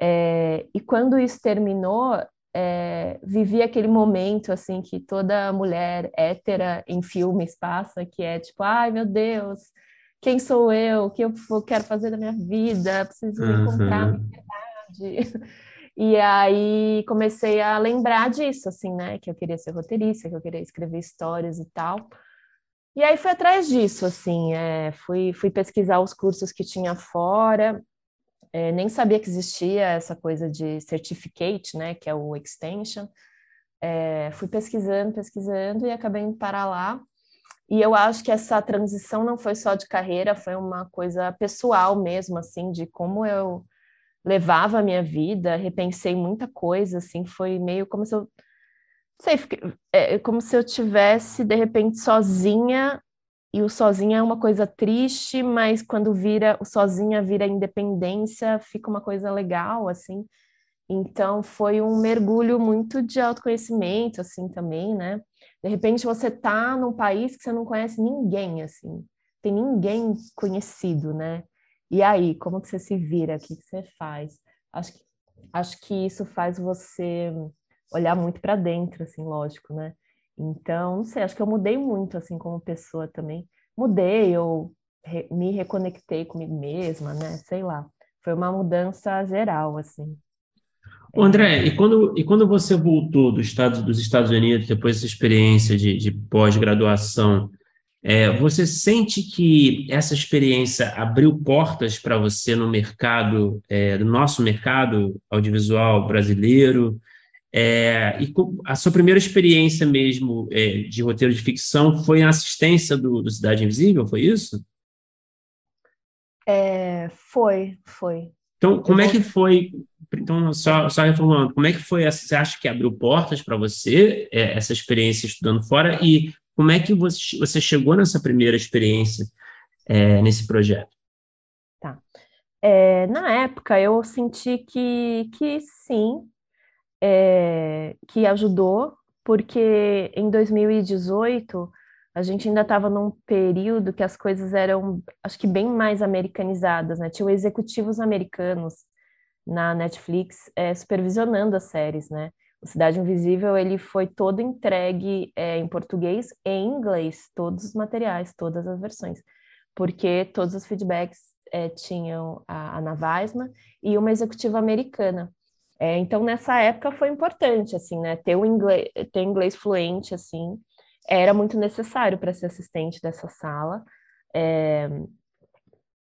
é, e quando isso terminou, é, vivi aquele momento assim que toda mulher hétera em filmes passa, que é tipo, ai meu Deus, quem sou eu? O que eu quero fazer da minha vida? Preciso uhum. encontrar a minha verdade. E aí comecei a lembrar disso, assim, né? Que eu queria ser roteirista, que eu queria escrever histórias e tal. E aí fui atrás disso, assim, é, fui, fui pesquisar os cursos que tinha fora, é, nem sabia que existia essa coisa de certificate, né, que é o extension. É, fui pesquisando, pesquisando e acabei indo parar lá. E eu acho que essa transição não foi só de carreira, foi uma coisa pessoal mesmo, assim, de como eu levava a minha vida, repensei muita coisa, assim, foi meio como se eu, sei, é, como se eu tivesse de repente sozinha e o sozinha é uma coisa triste, mas quando vira o sozinha vira independência, fica uma coisa legal, assim. Então foi um mergulho muito de autoconhecimento, assim, também, né? De repente você tá num país que você não conhece ninguém, assim, tem ninguém conhecido, né? E aí, como que você se vira? O que, que você faz? Acho que, acho que isso faz você olhar muito para dentro, assim, lógico, né? Então, não sei, acho que eu mudei muito, assim, como pessoa também. Mudei, eu re me reconectei comigo mesma, né? Sei lá. Foi uma mudança geral, assim. Ô, André, e quando, e quando você voltou do Estado, dos Estados Unidos, depois dessa experiência de, de pós-graduação, é, você sente que essa experiência abriu portas para você no mercado, é, no nosso mercado audiovisual brasileiro? É, e a sua primeira experiência mesmo é, de roteiro de ficção foi a assistência do, do Cidade Invisível, foi isso? É, foi, foi. Então, como é que foi? Então, só, só reformulando, como é que foi? Você acha que abriu portas para você é, essa experiência estudando fora? E como é que você, você chegou nessa primeira experiência é, nesse projeto? Tá. É, na época, eu senti que, que sim, é, que ajudou, porque em 2018 a gente ainda estava num período que as coisas eram, acho que bem mais americanizadas, né? Tinham executivos americanos na Netflix é, supervisionando as séries, né? O Cidade Invisível ele foi todo entregue é, em português e em inglês, todos os materiais, todas as versões, porque todos os feedbacks é, tinham a Ana Weisman e uma executiva americana. É, então nessa época foi importante assim, né? Ter o inglês, ter inglês fluente assim era muito necessário para ser assistente dessa sala. É,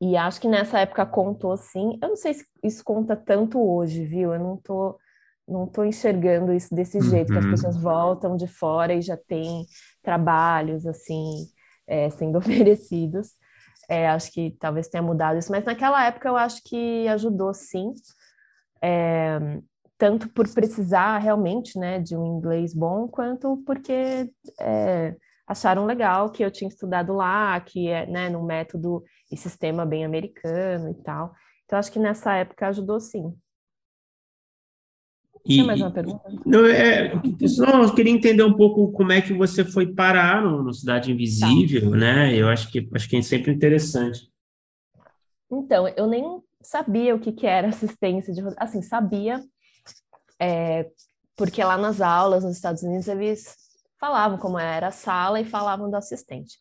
e acho que nessa época contou sim. Eu não sei se isso conta tanto hoje, viu? Eu não tô, não tô enxergando isso desse jeito, uhum. que as uhum. pessoas voltam de fora e já tem trabalhos assim é, sendo oferecidos. É, acho que talvez tenha mudado isso, mas naquela época eu acho que ajudou sim. É, tanto por precisar realmente né, de um inglês bom, quanto porque é, acharam legal que eu tinha estudado lá, que é né, num método e sistema bem americano e tal. Então, acho que nessa época ajudou sim. E, Tem mais uma pergunta? Não, é, não, eu queria entender um pouco como é que você foi parar no, no Cidade Invisível, tá. né? Eu acho que acho que é sempre interessante. Então, eu nem sabia o que, que era assistência de assim, sabia é, porque lá nas aulas nos Estados Unidos eles falavam como era a sala e falavam do assistente.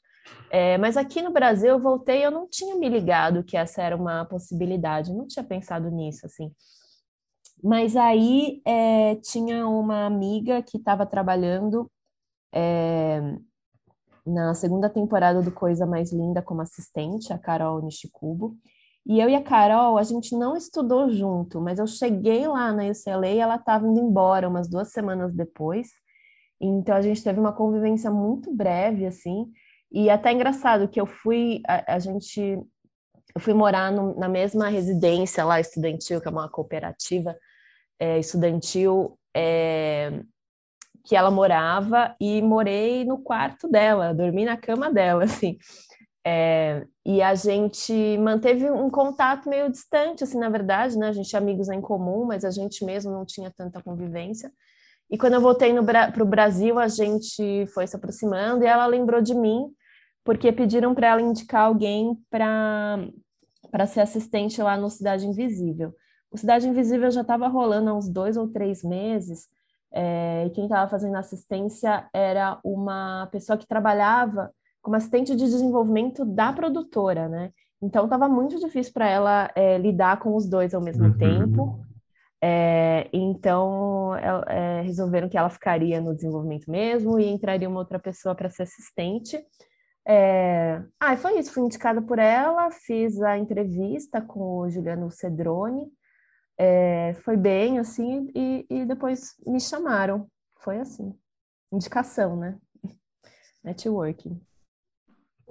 É, mas aqui no Brasil eu voltei, eu não tinha me ligado que essa era uma possibilidade, não tinha pensado nisso assim. Mas aí é, tinha uma amiga que estava trabalhando é, na segunda temporada do Coisa Mais Linda como assistente, a Carol Nishikubo, e eu e a Carol, a gente não estudou junto, mas eu cheguei lá na UCLA e ela estava indo embora umas duas semanas depois. Então a gente teve uma convivência muito breve, assim. E até engraçado que eu fui, a, a gente, eu fui morar no, na mesma residência lá estudantil, que é uma cooperativa é, estudantil, é, que ela morava, e morei no quarto dela, dormi na cama dela, assim. É, e a gente manteve um contato meio distante, assim, na verdade, né? A gente tinha amigos em comum, mas a gente mesmo não tinha tanta convivência. E quando eu voltei para o Brasil, a gente foi se aproximando e ela lembrou de mim, porque pediram para ela indicar alguém para ser assistente lá no Cidade Invisível. O Cidade Invisível já estava rolando há uns dois ou três meses, é, e quem estava fazendo assistência era uma pessoa que trabalhava como assistente de desenvolvimento da produtora, né? Então estava muito difícil para ela é, lidar com os dois ao mesmo uhum. tempo. É, então é, resolveram que ela ficaria no desenvolvimento mesmo e entraria uma outra pessoa para ser assistente. É... Ah, foi isso, fui indicada por ela, fiz a entrevista com o Juliano Cedrone, é, foi bem assim, e, e depois me chamaram. Foi assim, indicação, né? Networking.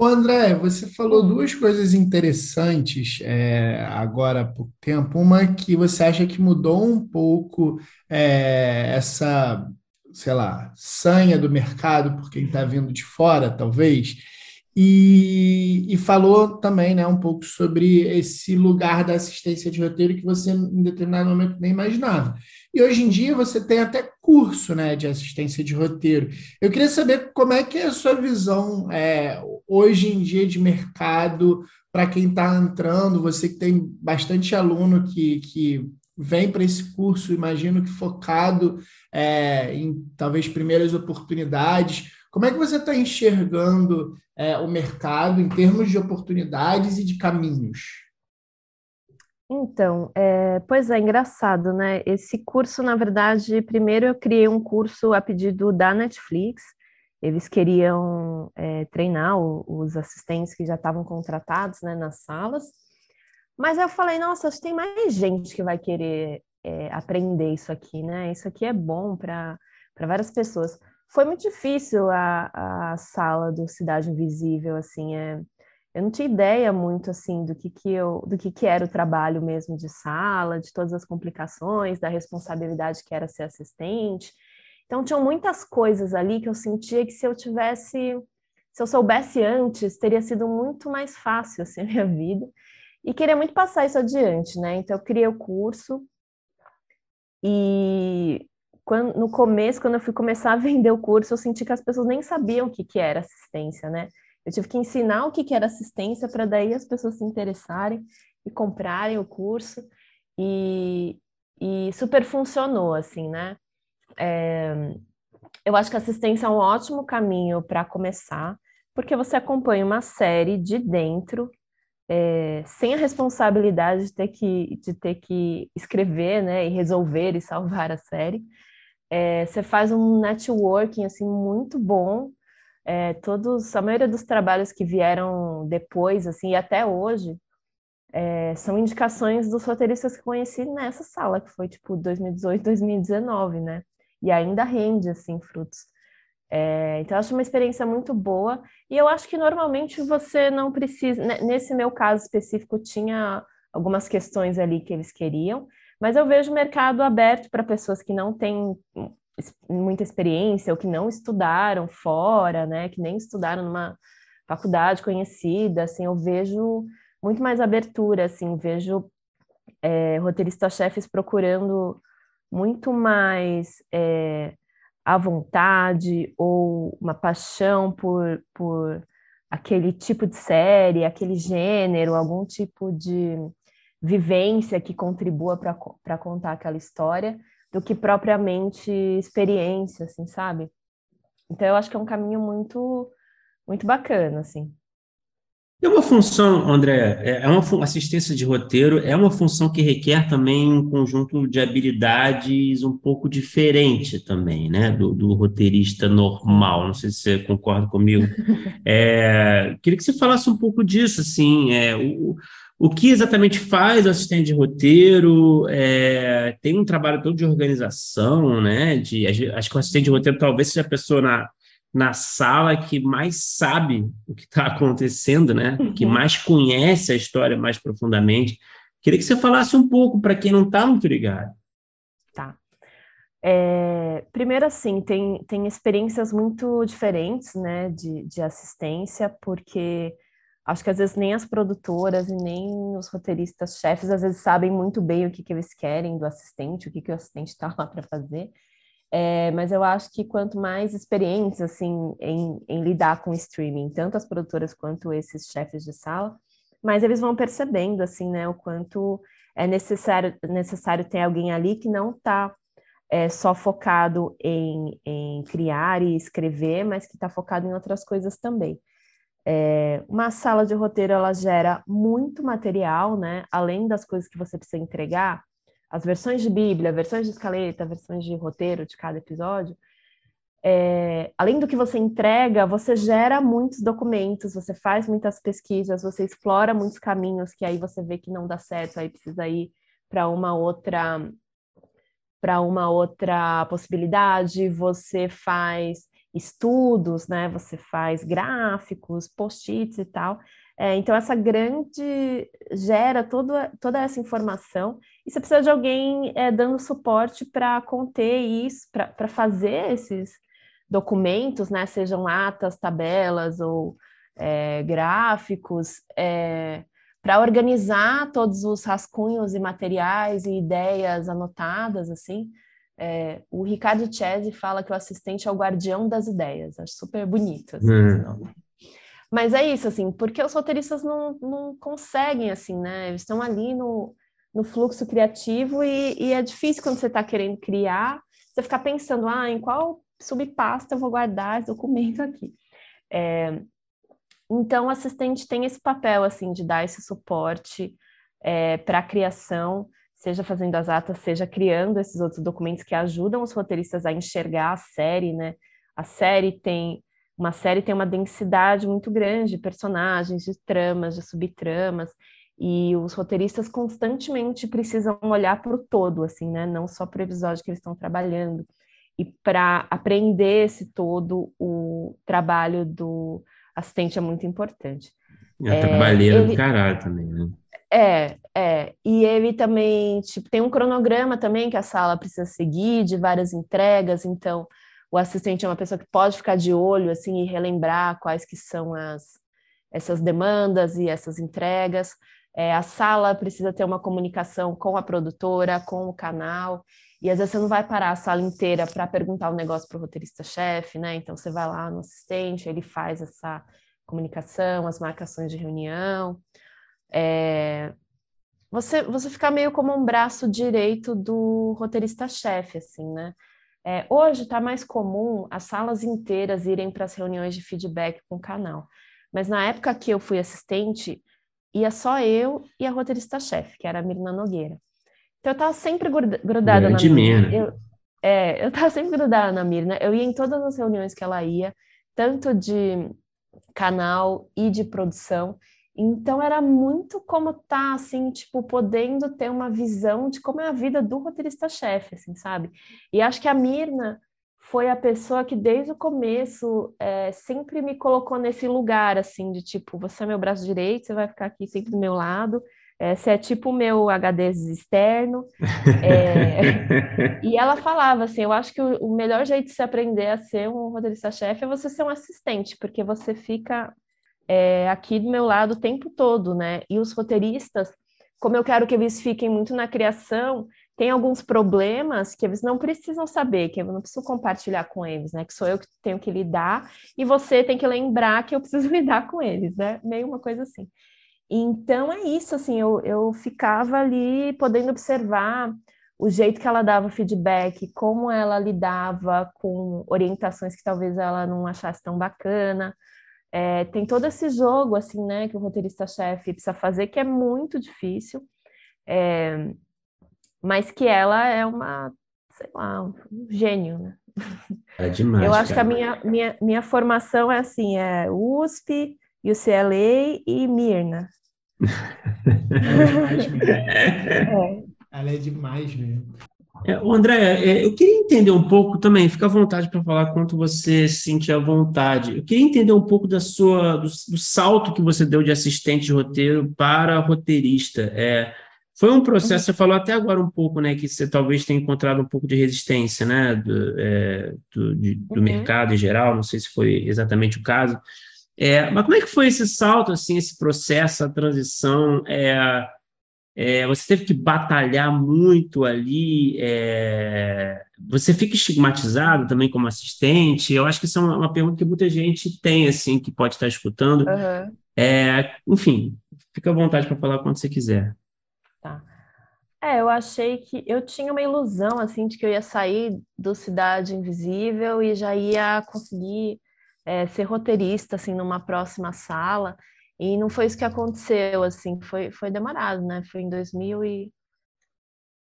Ô André, você falou duas coisas interessantes é, agora há pouco tempo. Uma que você acha que mudou um pouco é, essa, sei lá, sanha do mercado por quem está vindo de fora, talvez. e, e, falou também né, um pouco sobre esse lugar da assistência de roteiro que você em determinado momento nem imaginava. E hoje em dia você tem até curso né, de assistência de roteiro. Eu queria saber como é que é a sua visão é, hoje em dia de mercado para quem está entrando, você que tem bastante aluno que, que vem para esse curso, imagino que focado é, em talvez primeiras oportunidades. Como é que você está enxergando é, o mercado em termos de oportunidades e de caminhos? Então, é, pois é, engraçado, né? Esse curso, na verdade, primeiro eu criei um curso a pedido da Netflix. Eles queriam é, treinar o, os assistentes que já estavam contratados né, nas salas. Mas eu falei, nossa, acho que tem mais gente que vai querer é, aprender isso aqui, né? Isso aqui é bom para várias pessoas. Foi muito difícil a, a sala do Cidade Invisível, assim, é, eu não tinha ideia muito, assim, do que que eu, do que que era o trabalho mesmo de sala, de todas as complicações, da responsabilidade que era ser assistente. Então, tinham muitas coisas ali que eu sentia que se eu tivesse, se eu soubesse antes, teria sido muito mais fácil, assim, a minha vida. E queria muito passar isso adiante, né? Então, eu criei o curso e quando, no começo, quando eu fui começar a vender o curso, eu senti que as pessoas nem sabiam o que, que era assistência, né? Eu tive que ensinar o que, que era assistência para daí as pessoas se interessarem e comprarem o curso. E, e super funcionou, assim, né? É, eu acho que assistência é um ótimo caminho para começar, porque você acompanha uma série de dentro, é, sem a responsabilidade de ter que, de ter que escrever, né, e resolver e salvar a série. É, você faz um networking assim muito bom. É, todos, a maioria dos trabalhos que vieram depois, assim, e até hoje, é, são indicações dos roteiristas que conheci nessa sala, que foi tipo 2018, 2019, né? E ainda rende assim frutos. É, então, eu acho uma experiência muito boa. E eu acho que normalmente você não precisa. Né, nesse meu caso específico, tinha algumas questões ali que eles queriam, mas eu vejo o mercado aberto para pessoas que não têm muita experiência ou que não estudaram fora, né, que nem estudaram numa faculdade conhecida, assim, eu vejo muito mais abertura, assim, vejo é, roteiristas-chefes procurando muito mais é, a vontade ou uma paixão por, por aquele tipo de série, aquele gênero, algum tipo de vivência que contribua para contar aquela história do que propriamente experiência, assim, sabe? Então eu acho que é um caminho muito muito bacana, assim. É uma função, André, é, é uma assistência de roteiro, é uma função que requer também um conjunto de habilidades um pouco diferente também, né, do, do roteirista normal. Não sei se você concorda comigo. É, queria que você falasse um pouco disso, assim, é, o, o que exatamente faz o assistente de roteiro? É, tem um trabalho todo de organização, né? De, acho que o assistente de roteiro talvez seja a pessoa na, na sala que mais sabe o que está acontecendo, né? Uhum. Que mais conhece a história mais profundamente. Queria que você falasse um pouco para quem não está muito ligado. Tá. É, primeiro, assim, tem, tem experiências muito diferentes, né, de, de assistência, porque acho que às vezes nem as produtoras e nem os roteiristas chefes às vezes sabem muito bem o que, que eles querem do assistente, o que, que o assistente está lá para fazer. É, mas eu acho que quanto mais experientes assim em, em, lidar com streaming, tanto as produtoras quanto esses chefes de sala, mais eles vão percebendo assim, né, o quanto é necessário necessário ter alguém ali que não está é, só focado em, em criar e escrever, mas que está focado em outras coisas também. É, uma sala de roteiro ela gera muito material, né? Além das coisas que você precisa entregar, as versões de Bíblia, versões de escaleta, versões de roteiro de cada episódio. É, além do que você entrega, você gera muitos documentos, você faz muitas pesquisas, você explora muitos caminhos que aí você vê que não dá certo, aí precisa ir para uma outra para uma outra possibilidade, você faz estudos, né? Você faz gráficos, post-its e tal. É, então, essa grande gera todo, toda essa informação e você precisa de alguém é, dando suporte para conter isso, para fazer esses documentos, né? Sejam atas, tabelas ou é, gráficos, é, para organizar todos os rascunhos e materiais e ideias anotadas, assim. É, o Ricardo Chese fala que o assistente é o guardião das ideias. Acho super bonito assim, hum. esse nome. Mas é isso, assim, porque os roteiristas não, não conseguem, assim, né? Eles estão ali no, no fluxo criativo e, e é difícil quando você está querendo criar, você ficar pensando, ah, em qual subpasta eu vou guardar esse documento aqui. É, então, o assistente tem esse papel, assim, de dar esse suporte é, para a criação, seja fazendo as atas, seja criando esses outros documentos que ajudam os roteiristas a enxergar a série, né? A série tem uma série tem uma densidade muito grande de personagens, de tramas, de subtramas, e os roteiristas constantemente precisam olhar para o todo, assim, né? Não só para o episódio que eles estão trabalhando. E para aprender esse todo, o trabalho do assistente é muito importante. É, é trabalheira ele... do caralho também, né? É, é. E ele também, tipo, tem um cronograma também que a sala precisa seguir de várias entregas, então o assistente é uma pessoa que pode ficar de olho assim e relembrar quais que são as essas demandas e essas entregas. É, a sala precisa ter uma comunicação com a produtora, com o canal, e às vezes você não vai parar a sala inteira para perguntar o um negócio para o roteirista-chefe, né? Então você vai lá no assistente, ele faz essa comunicação, as marcações de reunião. É... Você, você fica meio como um braço direito do roteirista-chefe, assim, né? É, hoje está mais comum as salas inteiras irem para as reuniões de feedback com o canal. Mas na época que eu fui assistente, ia só eu e a roteirista-chefe, que era a Mirna Nogueira. Então eu estava sempre grudada na Mirna. Eu, é, eu estava sempre grudada na Mirna. Eu ia em todas as reuniões que ela ia, tanto de canal e de produção. Então era muito como tá assim, tipo, podendo ter uma visão de como é a vida do roteirista-chefe, assim, sabe? E acho que a Mirna foi a pessoa que desde o começo é, sempre me colocou nesse lugar, assim, de tipo, você é meu braço direito, você vai ficar aqui sempre do meu lado, é, você é tipo o meu HD externo. É... e ela falava assim: eu acho que o, o melhor jeito de se aprender a ser um roteirista-chefe é você ser um assistente, porque você fica é, aqui do meu lado o tempo todo, né? E os roteiristas, como eu quero que eles fiquem muito na criação, tem alguns problemas que eles não precisam saber, que eu não preciso compartilhar com eles, né? Que sou eu que tenho que lidar e você tem que lembrar que eu preciso lidar com eles, né? Meio uma coisa assim. Então é isso, assim, eu, eu ficava ali podendo observar o jeito que ela dava feedback, como ela lidava com orientações que talvez ela não achasse tão bacana, é, tem todo esse jogo, assim, né, que o roteirista-chefe precisa fazer, que é muito difícil, é, mas que ela é uma, sei lá, um gênio, né? É demais. Eu acho cara. que a minha, minha, minha formação é assim, é USP, UCLA e Mirna. é. Ela é demais mesmo. É, André, é, eu queria entender um pouco também, fica à vontade para falar quanto você se sente à vontade. Eu queria entender um pouco da sua, do, do salto que você deu de assistente de roteiro para roteirista. É, foi um processo, você falou até agora um pouco, né, que você talvez tenha encontrado um pouco de resistência, né, do, é, do, de, do uhum. mercado em geral, não sei se foi exatamente o caso. É, mas como é que foi esse salto, assim, esse processo, a transição? É, é, você teve que batalhar muito ali, é, você fica estigmatizado também como assistente? Eu acho que isso é uma, pergunta que muita gente tem, assim, que pode estar escutando. Uhum. É, enfim, fica à vontade para falar quando você quiser. Tá. É, eu achei que eu tinha uma ilusão, assim, de que eu ia sair do Cidade Invisível e já ia conseguir é, ser roteirista, assim, numa próxima sala. E não foi isso que aconteceu, assim, foi, foi demorado, né? Foi em 2000 e...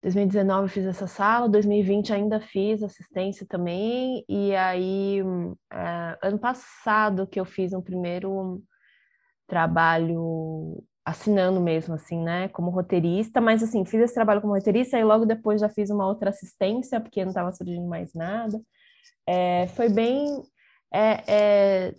2019 eu fiz essa sala, 2020 ainda fiz assistência também, e aí é, ano passado que eu fiz um primeiro trabalho assinando mesmo, assim, né, como roteirista, mas assim, fiz esse trabalho como roteirista e logo depois já fiz uma outra assistência, porque não estava surgindo mais nada. É, foi bem é, é,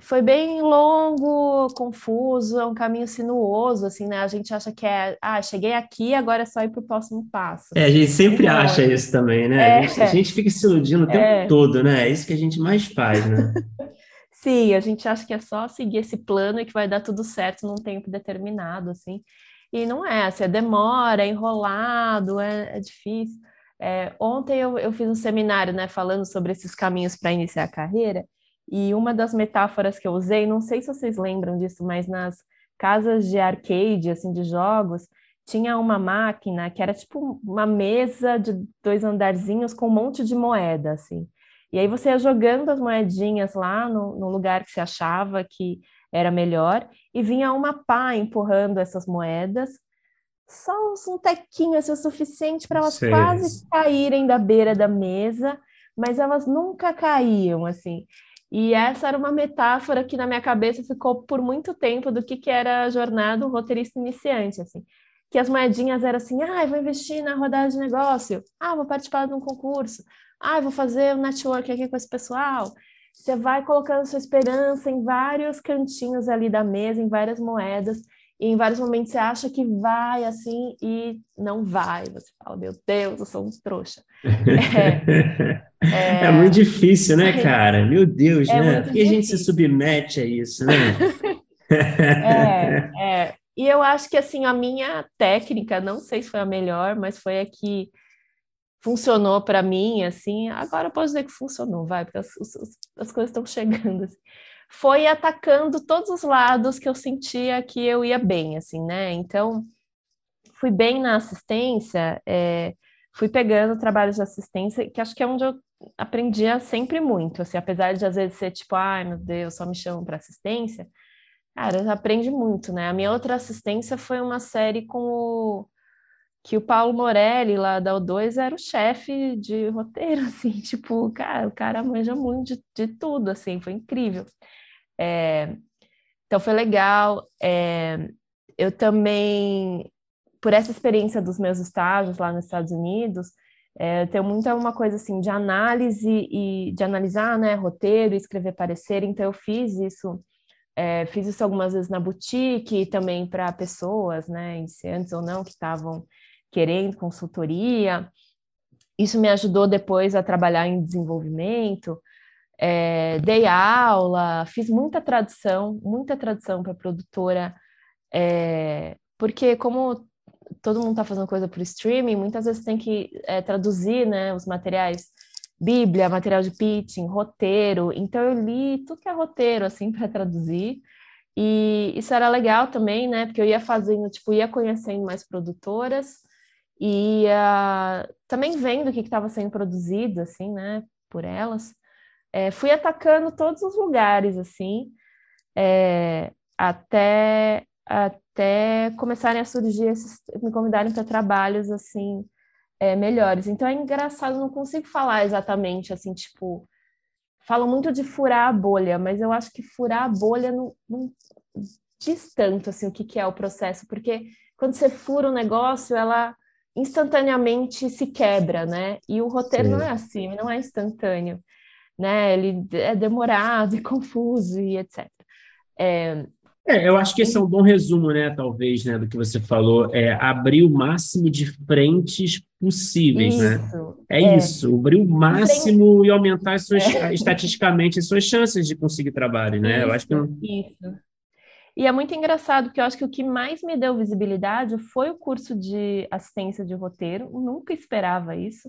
foi bem longo, confuso, é um caminho sinuoso, assim, né? A gente acha que é, ah, cheguei aqui, agora é só ir para o próximo passo. É, a gente sempre acha isso também, né? É, a, gente, a, gente, fica se iludindo o tempo é. todo, né? É isso que a gente mais faz, né? Sim, a gente acha que é só seguir esse plano e que vai dar tudo certo num tempo determinado, assim. E não é, assim, é demora, é enrolado, é, é difícil. É, ontem eu, eu fiz um seminário, né, falando sobre esses caminhos para iniciar a carreira, e uma das metáforas que eu usei, não sei se vocês lembram disso, mas nas casas de arcade, assim, de jogos, tinha uma máquina que era tipo uma mesa de dois andarzinhos com um monte de moeda, assim. E aí você ia jogando as moedinhas lá no, no lugar que você achava que era melhor, e vinha uma pá empurrando essas moedas, só um tequinho assim, o suficiente para elas Sei. quase caírem da beira da mesa, mas elas nunca caíam, assim. E essa era uma metáfora que na minha cabeça ficou por muito tempo do que, que era a jornada do roteirista iniciante, assim. Que as moedinhas eram assim, ah, vou investir na rodada de negócio, ah, vou participar de um concurso, ah, vou fazer um network aqui com esse pessoal. Você vai colocando sua esperança em vários cantinhos ali da mesa, em várias moedas, e em vários momentos você acha que vai assim e não vai. Você fala, meu Deus, eu sou um trouxa. É, é... é muito difícil, né, cara? Meu Deus, é né? Por que a gente se submete a isso, né? é, é. E eu acho que assim, a minha técnica, não sei se foi a melhor, mas foi a que funcionou para mim, assim, agora eu posso dizer que funcionou, vai, porque as, as, as coisas estão chegando. Assim foi atacando todos os lados que eu sentia que eu ia bem, assim, né? Então, fui bem na assistência, é, fui pegando trabalhos de assistência, que acho que é onde eu aprendia sempre muito, assim, apesar de às vezes ser tipo, ai meu Deus, só me chamam para assistência, cara, aprende muito, né? A minha outra assistência foi uma série com o que o Paulo Morelli, lá da O2, era o chefe de roteiro, assim, tipo, cara, o cara manja muito de, de tudo, assim, foi incrível. É, então foi legal. É, eu também, por essa experiência dos meus estágios lá nos Estados Unidos, é, eu tenho muita uma coisa assim de análise e de analisar, né, roteiro, escrever parecer. Então eu fiz isso, é, fiz isso algumas vezes na boutique e também para pessoas, né, iniciantes ou não, que estavam querendo consultoria. Isso me ajudou depois a trabalhar em desenvolvimento é, dei aula, fiz muita tradução, muita tradução para produtora, é, porque como todo mundo está fazendo coisa por streaming, muitas vezes tem que é, traduzir né, os materiais, Bíblia, material de pitching, roteiro, então eu li tudo que é roteiro, assim, para traduzir, e isso era legal também, né, porque eu ia fazendo, tipo, ia conhecendo mais produtoras, e ia também vendo o que estava sendo produzido, assim, né, por elas, é, fui atacando todos os lugares, assim, é, até, até começarem a surgir esses, me convidarem para trabalhos, assim, é, melhores. Então é engraçado, não consigo falar exatamente, assim, tipo, falam muito de furar a bolha, mas eu acho que furar a bolha não, não diz tanto, assim, o que, que é o processo, porque quando você fura um negócio, ela instantaneamente se quebra, né? E o roteiro Sim. não é assim, não é instantâneo né? Ele é demorado e confuso e etc. É, é, eu acho que esse é um bom resumo, né, talvez, né, do que você falou, é abrir o máximo de frentes possíveis, né? isso, né? É, é, isso, abrir o máximo e aumentar as suas, é. estatisticamente as suas chances de conseguir trabalho, né? Isso, eu acho que isso. E é muito engraçado, porque eu acho que o que mais me deu visibilidade foi o curso de assistência de roteiro, eu nunca esperava isso,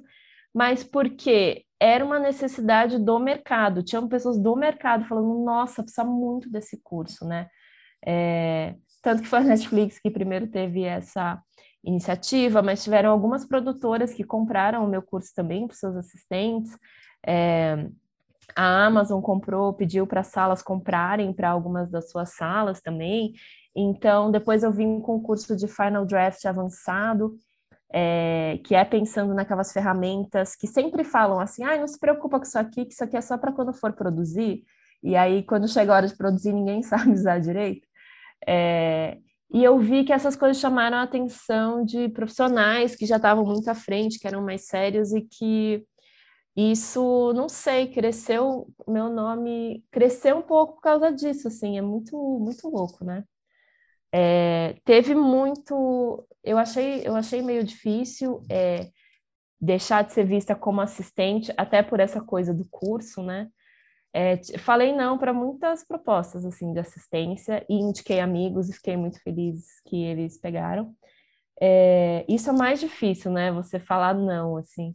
mas porque era uma necessidade do mercado. Tinham pessoas do mercado falando, nossa, precisa muito desse curso, né? É, tanto que foi a Netflix que primeiro teve essa iniciativa, mas tiveram algumas produtoras que compraram o meu curso também para seus assistentes. É, a Amazon comprou, pediu para salas comprarem para algumas das suas salas também. Então, depois eu vim com o curso de Final Draft avançado, é, que é pensando naquelas ferramentas que sempre falam assim, ah, não se preocupa com isso aqui, que isso aqui é só para quando for produzir, e aí quando chega a hora de produzir ninguém sabe usar direito. É, e eu vi que essas coisas chamaram a atenção de profissionais que já estavam muito à frente, que eram mais sérios e que isso, não sei, cresceu, meu nome cresceu um pouco por causa disso, assim, é muito, muito louco, né? É, teve muito, eu achei, eu achei meio difícil é, deixar de ser vista como assistente, até por essa coisa do curso, né? É, falei não para muitas propostas assim de assistência e indiquei amigos e fiquei muito feliz que eles pegaram. É, isso é mais difícil, né? Você falar não, assim.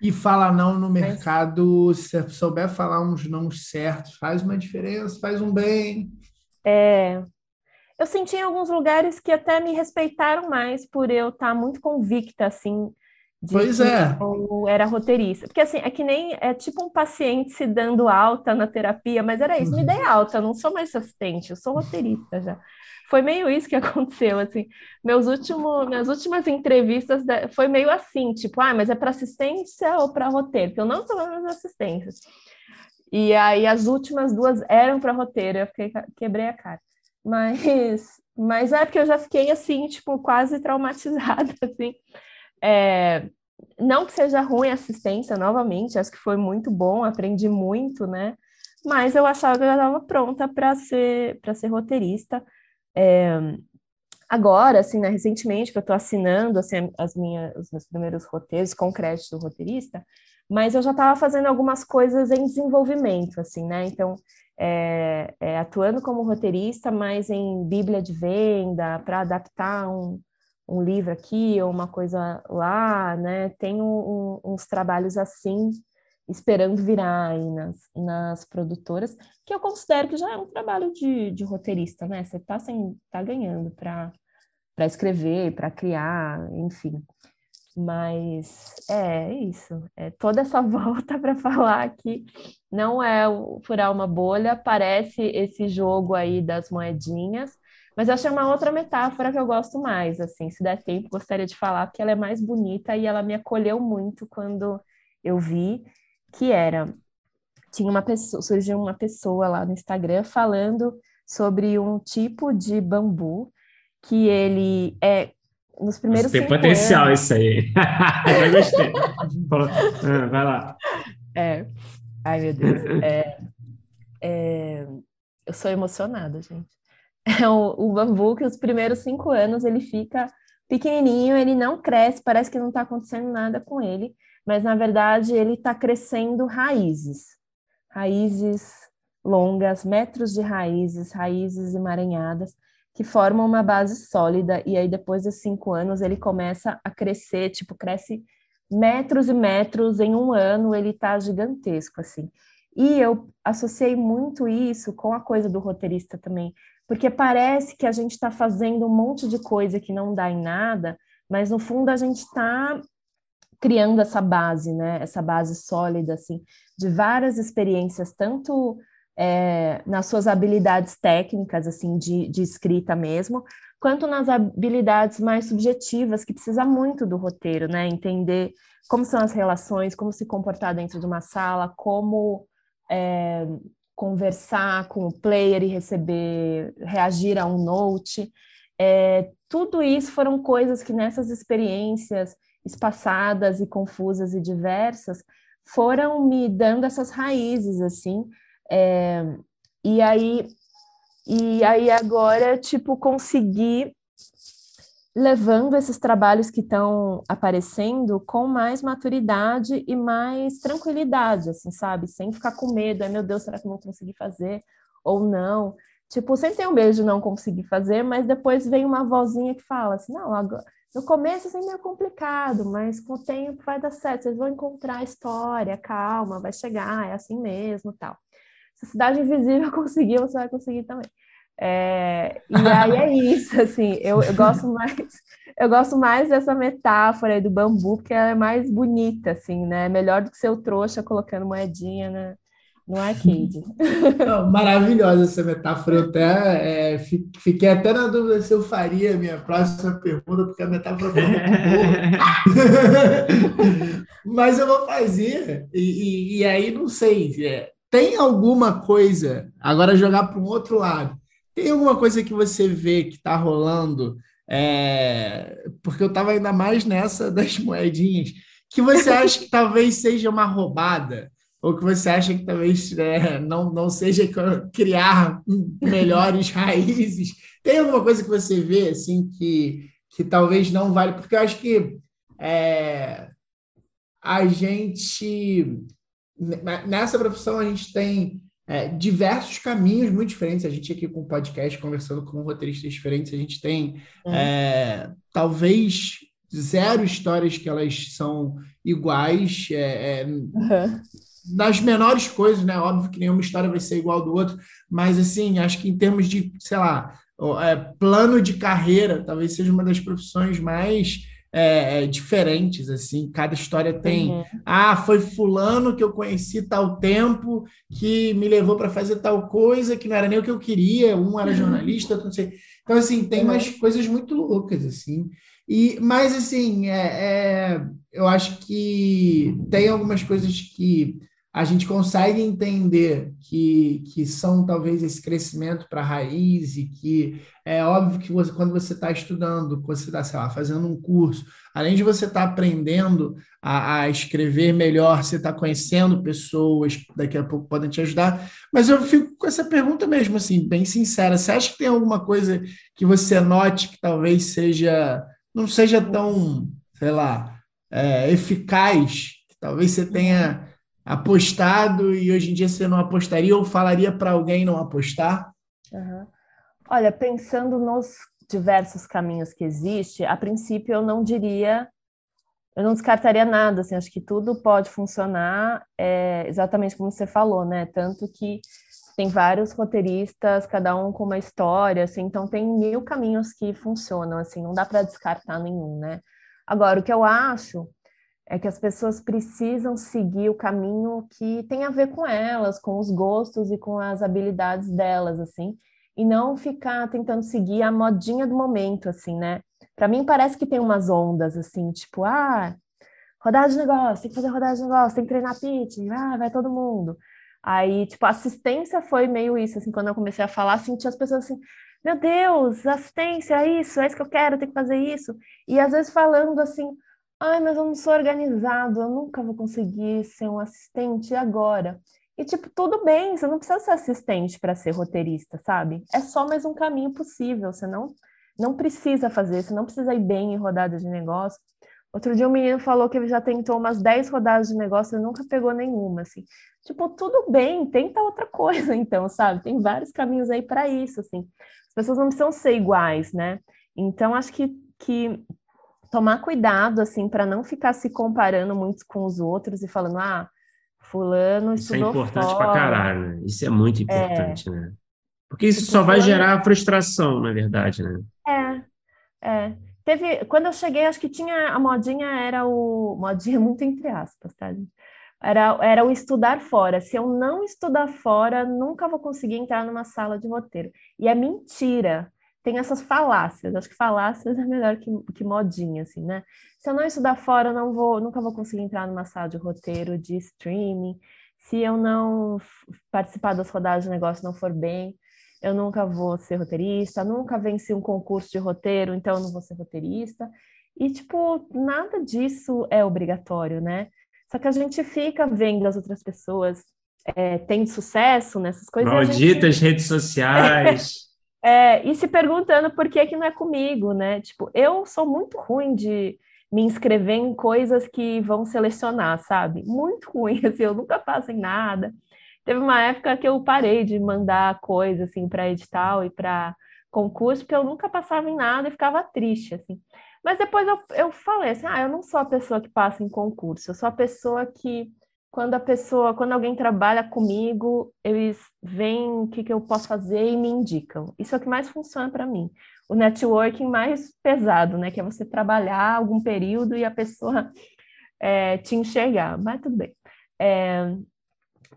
E falar não no mercado, Mas... se souber falar uns não certos, faz uma diferença, faz um bem. É, eu senti em alguns lugares que até me respeitaram mais por eu estar muito convicta, assim, de pois é. eu era roteirista. Porque, assim, é que nem, é tipo um paciente se dando alta na terapia, mas era isso, me dei alta, não sou mais assistente, eu sou roteirista já. Foi meio isso que aconteceu, assim, meus últimos, minhas últimas entrevistas foi meio assim, tipo, ah, mas é para assistência ou para roteiro? Porque eu não estou nas assistências. E aí as últimas duas eram para roteiro, eu fiquei, quebrei a cara. Mas, mas é porque eu já fiquei assim, tipo, quase traumatizada, assim. É, não que seja ruim a assistência, novamente, acho que foi muito bom, aprendi muito, né? Mas eu achava que eu já estava pronta para ser, ser roteirista. É, agora, assim, né, recentemente, que eu estou assinando assim, as minhas, os meus primeiros roteiros com crédito roteirista, mas eu já estava fazendo algumas coisas em desenvolvimento, assim, né? Então, é, é, atuando como roteirista, mas em bíblia de venda, para adaptar um, um livro aqui ou uma coisa lá, né? Tenho um, uns trabalhos assim, esperando virar aí nas, nas produtoras, que eu considero que já é um trabalho de, de roteirista, né? Você está tá ganhando para escrever, para criar, enfim. Mas é isso, é toda essa volta para falar que não é furar uma bolha, parece esse jogo aí das moedinhas, mas eu achei uma outra metáfora que eu gosto mais, assim, se der tempo, gostaria de falar, porque ela é mais bonita e ela me acolheu muito quando eu vi, que era, tinha uma pessoa, surgiu uma pessoa lá no Instagram falando sobre um tipo de bambu que ele é nos primeiros Tem potencial anos... isso aí. Já gostei. Ah, vai lá. É. Ai, meu Deus. É, é... Eu sou emocionada, gente. É o, o bambu que os primeiros cinco anos ele fica pequenininho, ele não cresce, parece que não está acontecendo nada com ele, mas na verdade ele está crescendo raízes, raízes longas, metros de raízes, raízes emaranhadas, que formam uma base sólida, e aí depois de cinco anos ele começa a crescer, tipo, cresce metros e metros em um ano, ele tá gigantesco, assim. E eu associei muito isso com a coisa do roteirista também, porque parece que a gente está fazendo um monte de coisa que não dá em nada, mas no fundo a gente está criando essa base, né? Essa base sólida, assim, de várias experiências, tanto é, nas suas habilidades técnicas, assim, de, de escrita mesmo, quanto nas habilidades mais subjetivas, que precisa muito do roteiro, né? Entender como são as relações, como se comportar dentro de uma sala, como é, conversar com o player e receber, reagir a um note. É, tudo isso foram coisas que nessas experiências espaçadas e confusas e diversas foram me dando essas raízes, assim, é, e aí e aí agora, tipo, conseguir levando esses trabalhos que estão aparecendo com mais maturidade e mais tranquilidade, assim, sabe? Sem ficar com medo, ai meu Deus, será que eu vou conseguir fazer ou não? Tipo, sempre tem um medo de não conseguir fazer, mas depois vem uma vozinha que fala assim, não, agora, no começo assim, é meio complicado, mas com o tempo vai dar certo, vocês vão encontrar a história, calma, vai chegar, é assim mesmo, tal. Se a Cidade Invisível conseguiu, você vai conseguir também. É, e aí é isso, assim, eu, eu, gosto mais, eu gosto mais dessa metáfora do bambu, porque ela é mais bonita, assim, né? Melhor do que ser o trouxa colocando moedinha né? no arcade. Não, maravilhosa essa metáfora. Eu até é, fiquei até na dúvida se eu faria a minha próxima pergunta, porque a metáfora foi muito boa. Mas eu vou fazer, e, e, e aí não sei. É, tem alguma coisa, agora jogar para um outro lado, tem alguma coisa que você vê que está rolando? É, porque eu estava ainda mais nessa das moedinhas, que você acha que talvez seja uma roubada, ou que você acha que talvez é, não, não seja criar melhores raízes. Tem alguma coisa que você vê assim que, que talvez não vale? Porque eu acho que é, a gente nessa profissão a gente tem é, diversos caminhos muito diferentes. A gente aqui com o podcast, conversando com roteiristas diferentes, a gente tem uhum. é, talvez zero histórias que elas são iguais. É, uhum. Nas menores coisas, né? Óbvio que nenhuma história vai ser igual do outro, mas assim, acho que em termos de, sei lá, é, plano de carreira, talvez seja uma das profissões mais é, é, diferentes, assim, cada história tem. Uhum. Ah, foi fulano que eu conheci tal tempo, que me levou para fazer tal coisa, que não era nem o que eu queria, um era jornalista, não sei. Então, assim, tem uhum. umas coisas muito loucas, assim. E, mas, assim, é, é, eu acho que tem algumas coisas que a gente consegue entender que, que são talvez esse crescimento para a raiz e que é óbvio que você, quando você está estudando, você está, sei lá, fazendo um curso, além de você estar tá aprendendo a, a, escrever melhor, você está conhecendo pessoas que daqui a pouco podem te ajudar. Mas eu fico com essa pergunta mesmo, assim, bem sincera. Você acha que tem alguma coisa que você note que talvez seja, não seja tão, sei lá, é, eficaz, que talvez você tenha apostado e hoje em dia você não apostaria ou falaria para alguém não apostar? Uhum. Olha, pensando nos diversos caminhos que existe, a princípio eu não diria, eu não descartaria nada, assim, acho que tudo pode funcionar é, exatamente como você falou, né? Tanto que tem vários roteiristas, cada um com uma história, assim, então tem mil caminhos que funcionam, assim, não dá para descartar nenhum, né? Agora, o que eu acho é que as pessoas precisam seguir o caminho que tem a ver com elas, com os gostos e com as habilidades delas, assim, e não ficar tentando seguir a modinha do momento, assim, né? Para mim parece que tem umas ondas, assim, tipo, ah, rodada de negócio, tem que fazer rodada de negócio, tem que treinar pitch, ah, vai todo mundo. Aí, tipo, a assistência foi meio isso, assim, quando eu comecei a falar, tinha as pessoas assim, meu Deus, assistência, é isso, é isso que eu quero, tem que fazer isso. E às vezes falando assim, Ai, mas eu não sou organizado, eu nunca vou conseguir ser um assistente agora. E, tipo, tudo bem, você não precisa ser assistente para ser roteirista, sabe? É só mais um caminho possível, você não, não precisa fazer, você não precisa ir bem em rodadas de negócio. Outro dia um menino falou que ele já tentou umas 10 rodadas de negócio e nunca pegou nenhuma, assim. Tipo, tudo bem, tenta outra coisa, então, sabe? Tem vários caminhos aí para isso, assim. As pessoas não precisam ser iguais, né? Então, acho que, que tomar cuidado, assim, para não ficar se comparando muito com os outros e falando, ah, fulano Isso é importante fora. pra caralho, né? Isso é muito importante, é. né? Porque isso só vai gerar frustração, na verdade, né? É, é. Teve, quando eu cheguei, acho que tinha, a modinha era o, modinha muito entre aspas, tá, gente? Era, era o estudar fora. Se eu não estudar fora, nunca vou conseguir entrar numa sala de roteiro. E é mentira tem essas falácias. Acho que falácias é melhor que, que modinha, assim, né? Se eu não estudar fora, eu não vou, nunca vou conseguir entrar numa sala de roteiro, de streaming. Se eu não participar das rodadas de negócio não for bem, eu nunca vou ser roteirista. Nunca venci um concurso de roteiro, então eu não vou ser roteirista. E, tipo, nada disso é obrigatório, né? Só que a gente fica vendo as outras pessoas é, tendo sucesso nessas coisas. Malditas gente... redes sociais. É, e se perguntando por que que não é comigo, né? Tipo, eu sou muito ruim de me inscrever em coisas que vão selecionar, sabe? Muito ruim, assim, eu nunca passo em nada. Teve uma época que eu parei de mandar coisa, assim, para edital e para concurso, porque eu nunca passava em nada e ficava triste, assim. Mas depois eu, eu falei assim, ah, eu não sou a pessoa que passa em concurso, eu sou a pessoa que quando a pessoa, quando alguém trabalha comigo, eles veem o que, que eu posso fazer e me indicam. Isso é o que mais funciona para mim. O networking mais pesado, né? Que é você trabalhar algum período e a pessoa é, te enxergar. Mas tudo bem. É,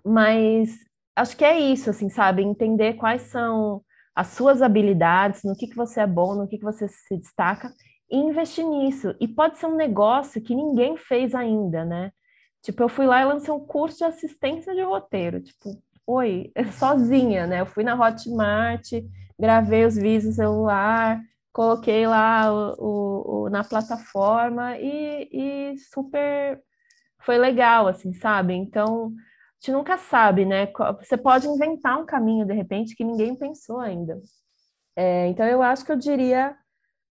mas acho que é isso, assim, sabe? Entender quais são as suas habilidades, no que, que você é bom, no que, que você se destaca, e investir nisso. E pode ser um negócio que ninguém fez ainda, né? Tipo, eu fui lá e lancei um curso de assistência de roteiro. Tipo, oi, sozinha, né? Eu fui na Hotmart, gravei os vídeos no celular, coloquei lá o, o, o, na plataforma e, e super foi legal, assim, sabe? Então, a gente nunca sabe, né? Você pode inventar um caminho, de repente, que ninguém pensou ainda. É, então, eu acho que eu diria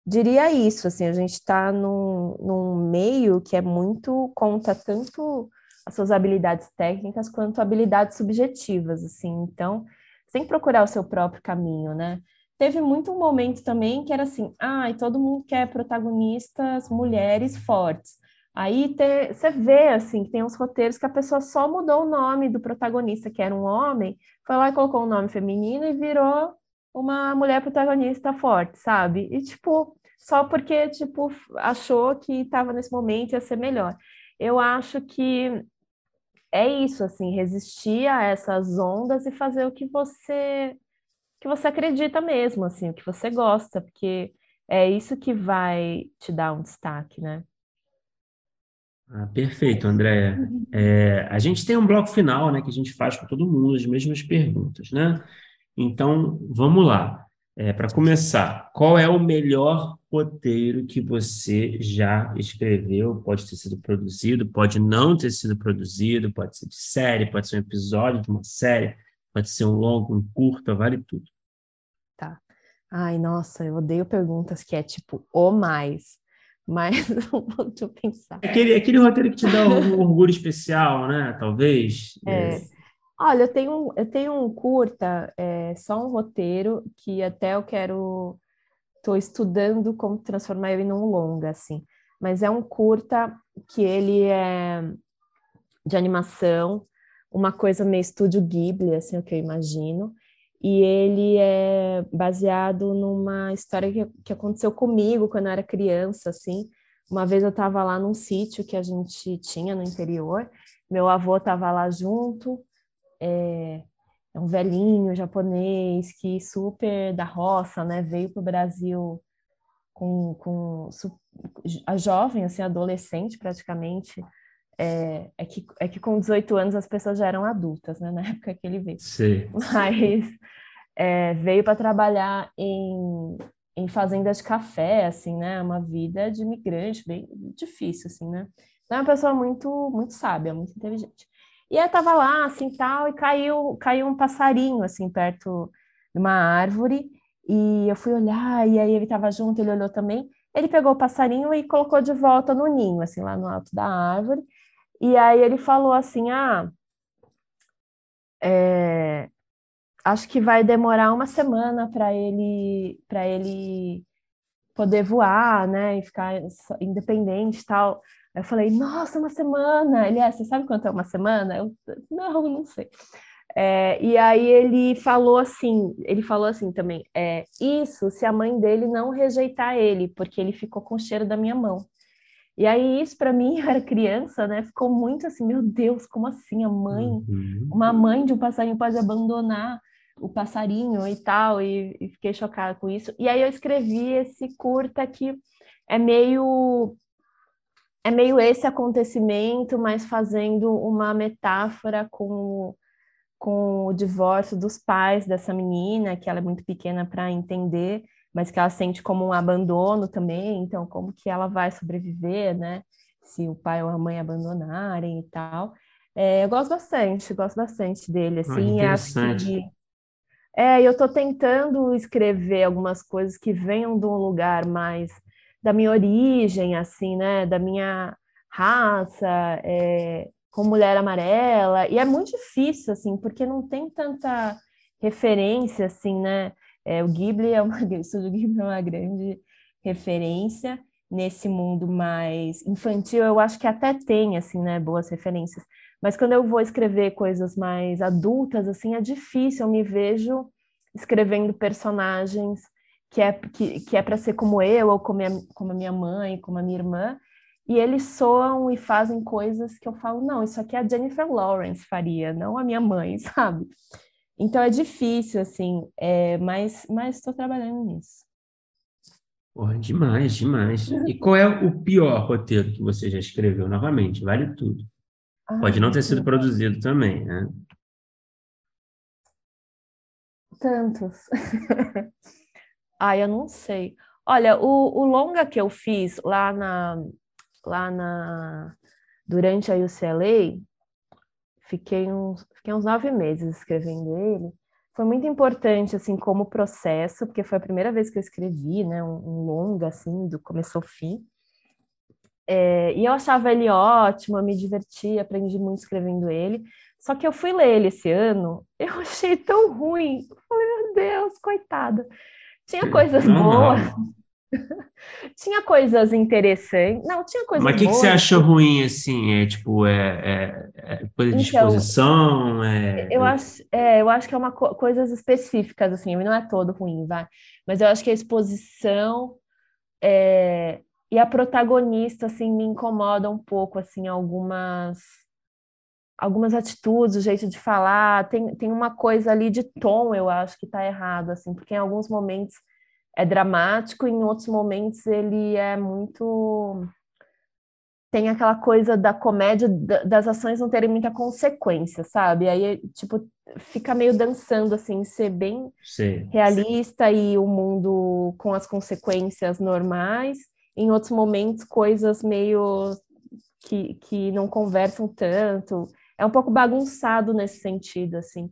diria isso, assim, a gente está num, num meio que é muito, conta tanto as suas habilidades técnicas quanto habilidades subjetivas, assim. Então, sem procurar o seu próprio caminho, né? Teve muito um momento também que era assim, ai, ah, todo mundo quer protagonistas mulheres fortes. Aí você vê assim que tem uns roteiros que a pessoa só mudou o nome do protagonista, que era um homem, foi lá e colocou um nome feminino e virou uma mulher protagonista forte, sabe? E tipo, só porque tipo achou que estava nesse momento ia ser melhor. Eu acho que é isso, assim, resistir a essas ondas e fazer o que você que você acredita mesmo, assim, o que você gosta, porque é isso que vai te dar um destaque, né? Ah, perfeito, Andréia. É, a gente tem um bloco final, né, que a gente faz com todo mundo as mesmas perguntas, né? Então, vamos lá. É, Para começar, qual é o melhor roteiro que você já escreveu? Pode ter sido produzido, pode não ter sido produzido, pode ser de série, pode ser um episódio de uma série, pode ser um longo, um curto, vale tudo. Tá. Ai, nossa, eu odeio perguntas que é tipo, o mais. Mas deixa eu pensar. Aquele, aquele roteiro que te dá um orgulho especial, né? Talvez. É. é. Olha, eu tenho, eu tenho um curta, é, só um roteiro, que até eu quero. Estou estudando como transformar ele num longa, assim. Mas é um curta que ele é de animação, uma coisa meio estúdio Ghibli, assim, o que eu imagino. E ele é baseado numa história que, que aconteceu comigo quando eu era criança, assim. Uma vez eu estava lá num sítio que a gente tinha no interior, meu avô estava lá junto, é, é um velhinho japonês que super da roça, né, veio para o Brasil com, com a jovem, assim, adolescente praticamente, é, é, que, é que com 18 anos as pessoas já eram adultas, né, na época que ele veio. Sim. Mas é, veio para trabalhar em, em fazenda de café, assim, né, uma vida de imigrante bem difícil, assim, né. Então é uma pessoa muito, muito sábia, muito inteligente. E eu tava lá, assim, tal, e caiu, caiu um passarinho, assim, perto de uma árvore, e eu fui olhar, e aí ele tava junto, ele olhou também, ele pegou o passarinho e colocou de volta no ninho, assim, lá no alto da árvore, e aí ele falou assim, ah, é, acho que vai demorar uma semana para ele, para ele poder voar, né, e ficar independente tal. Eu falei, nossa, uma semana. Ele, é, você sabe quanto é uma semana? Eu, não, não sei. É, e aí ele falou assim, ele falou assim também, é, isso se a mãe dele não rejeitar ele, porque ele ficou com o cheiro da minha mão. E aí isso para mim, eu era criança, né, ficou muito assim, meu Deus, como assim a mãe, uhum. uma mãe de um passarinho pode abandonar o passarinho e tal, e, e fiquei chocada com isso. E aí eu escrevi esse curta que é meio é meio esse acontecimento, mas fazendo uma metáfora com, com o divórcio dos pais dessa menina, que ela é muito pequena para entender, mas que ela sente como um abandono também, então como que ela vai sobreviver, né? Se o pai ou a mãe abandonarem e tal. É, eu gosto bastante, gosto bastante dele, assim, ah, acho que... É, eu estou tentando escrever algumas coisas que venham de um lugar mais da minha origem, assim, né? Da minha raça, é, com mulher amarela. E é muito difícil, assim, porque não tem tanta referência, assim, né? É, o Ghibli é uma, o Ghibli é uma grande referência nesse mundo mais infantil. Eu acho que até tem, assim, né? Boas referências. Mas quando eu vou escrever coisas mais adultas, assim, é difícil. Eu me vejo escrevendo personagens que é, que, que é para ser como eu, ou como, a, como a minha mãe, como a minha irmã, e eles soam e fazem coisas que eu falo, não, isso aqui a Jennifer Lawrence faria, não a minha mãe, sabe? Então é difícil, assim, é, mas estou trabalhando nisso. Porra, demais, demais. E qual é o pior roteiro que você já escreveu? Novamente, vale tudo. Pode não ter sido produzido também, né? Tantos. Ah, eu não sei. Olha, o, o longa que eu fiz lá na, lá na durante a UCLA, fiquei uns, fiquei uns nove meses escrevendo ele. Foi muito importante, assim, como processo, porque foi a primeira vez que eu escrevi, né, um, um longa, assim, do começo ao fim. É, e eu achava ele ótimo, eu me divertia, aprendi muito escrevendo ele. Só que eu fui ler ele esse ano, eu achei tão ruim. Eu falei, meu Deus, coitado. Tinha coisas boas. tinha coisas interessantes. Não, tinha coisas Mas o que, que você achou ruim, assim? É tipo, é, é- é coisa de Então, exposição? É, Eu acho, é, eu acho que é uma co- coisas específicas, assim, não é todo ruim, vai. Mas eu acho que a exposição é, e a protagonista, assim, me incomoda um pouco, assim, algumas algumas atitudes, o jeito de falar, tem, tem uma coisa ali de tom, eu acho que tá errado, assim, porque em alguns momentos é dramático, em outros momentos ele é muito tem aquela coisa da comédia da- das ações não terem muita consequência, sabe? Aí, tipo, fica meio dançando, assim, ser bem sei. realista e o mundo com as consequências normais. Em outros momentos, coisas meio que, que não conversam tanto. É um pouco bagunçado nesse sentido, assim.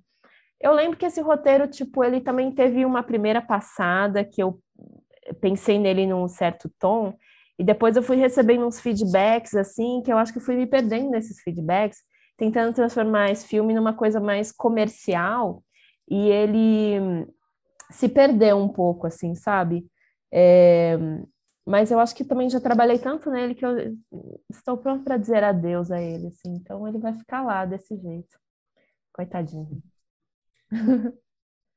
Eu lembro que esse roteiro, tipo, ele também teve uma primeira passada que eu pensei nele num certo tom, e depois eu fui recebendo uns feedbacks, assim, que eu acho que fui me perdendo nesses feedbacks, tentando transformar esse filme numa coisa mais comercial, e ele se perdeu um pouco, assim, sabe? É, mas eu acho que também já trabalhei tanto nele que eu estou pronto para dizer adeus a ele, assim, então ele vai ficar lá desse jeito. Coitadinho.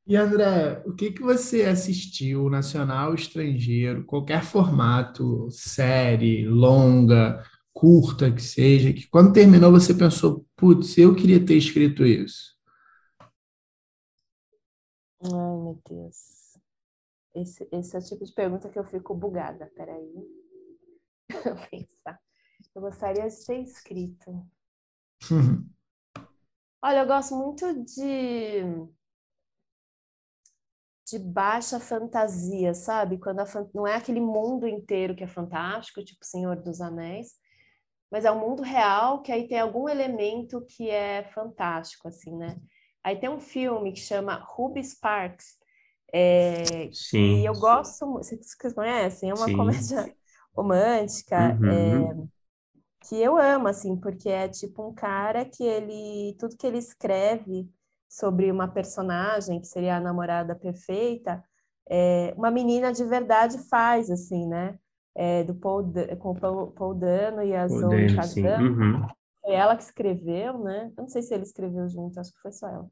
E André, o que que você assistiu, nacional, estrangeiro, qualquer formato, série, longa, curta que seja, que quando terminou você pensou, putz, eu queria ter escrito isso? Ai, meu Deus. Esse, esse é o tipo de pergunta que eu fico bugada. Peraí. Vou pensar. Eu gostaria de ter escrito. Olha, eu gosto muito de de baixa fantasia, sabe? Quando a fan- não é aquele mundo inteiro que é fantástico, tipo Senhor dos Anéis, mas é um mundo real que aí tem algum elemento que é fantástico, assim, né? Aí tem um filme que chama Ruby Sparks, é, Sim. e eu gosto, mu- vocês conhecem? É uma Sim. comédia romântica, é, Uhum. que eu amo, assim, porque é tipo um cara que ele, tudo que ele escreve sobre uma personagem, que seria a namorada perfeita, é, uma menina de verdade faz, assim, né? É, do Paul, com o Paul, Paul Dano e a Zoe Podendo, sim. Kazan. Uhum. Foi ela que escreveu, né? Eu não sei se ele escreveu junto, acho que foi só ela.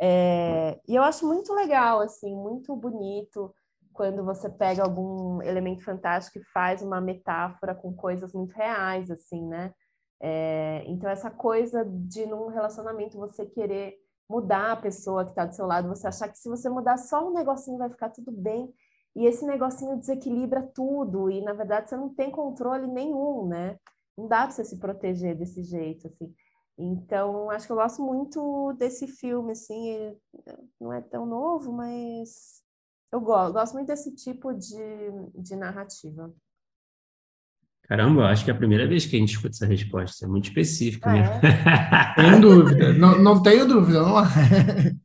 É, e eu acho muito legal, assim, muito bonito quando você pega algum elemento fantástico e faz uma metáfora com coisas muito reais, assim, né? É, então, essa coisa de num relacionamento você querer mudar a pessoa que está do seu lado, você achar que se você mudar só um negocinho vai ficar tudo bem, e esse negocinho desequilibra tudo, e na verdade você não tem controle nenhum, né? Não dá para você se proteger desse jeito, assim. Então, acho que eu gosto muito desse filme, assim, ele não é tão novo, mas eu gosto, gosto muito desse tipo de, de narrativa. Caramba, eu acho que é a primeira vez que a gente escuta essa resposta. É muito específica Ah, mesmo. Sem dúvida, não, não tenho dúvida, não.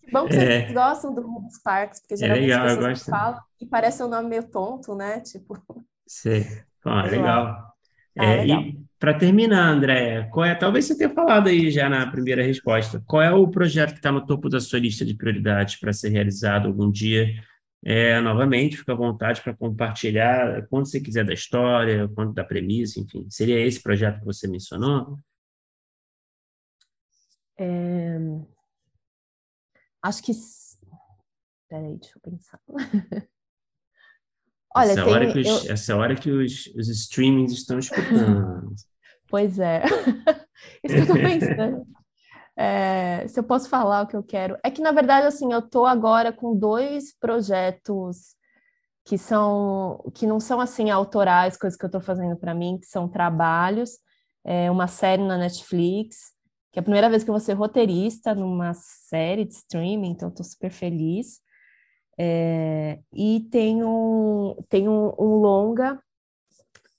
Que bom que vocês É. gostam do Ruby Sparks, porque geralmente legal, eu as pessoas gosto. falam e parece um nome meio tonto, né? Tipo, Sei. Mas eu legal. Ah, É, legal. e para terminar, Andréia, qual é, talvez você tenha falado aí já na primeira resposta, qual é o projeto que está no topo da sua lista de prioridades para ser realizado algum dia? É, novamente, fica à vontade para compartilhar quando você quiser da história, quanto da premissa, enfim. Seria esse projeto que você mencionou? é, acho que. Peraí, deixa eu pensar. Olha, essa hora tem. que os, eu- essa hora que os, os streamings estão escutando. Pois é. Isso que eu tô pensando. É, se eu posso falar o que eu quero. É que, na verdade, assim, eu tô agora com dois projetos que são que não são assim autorais, coisas que eu tô fazendo para mim, que são trabalhos. É uma série na Netflix, que é a primeira vez que eu vou ser roteirista numa série de streaming, então tô super feliz. É, e tem um, um longa,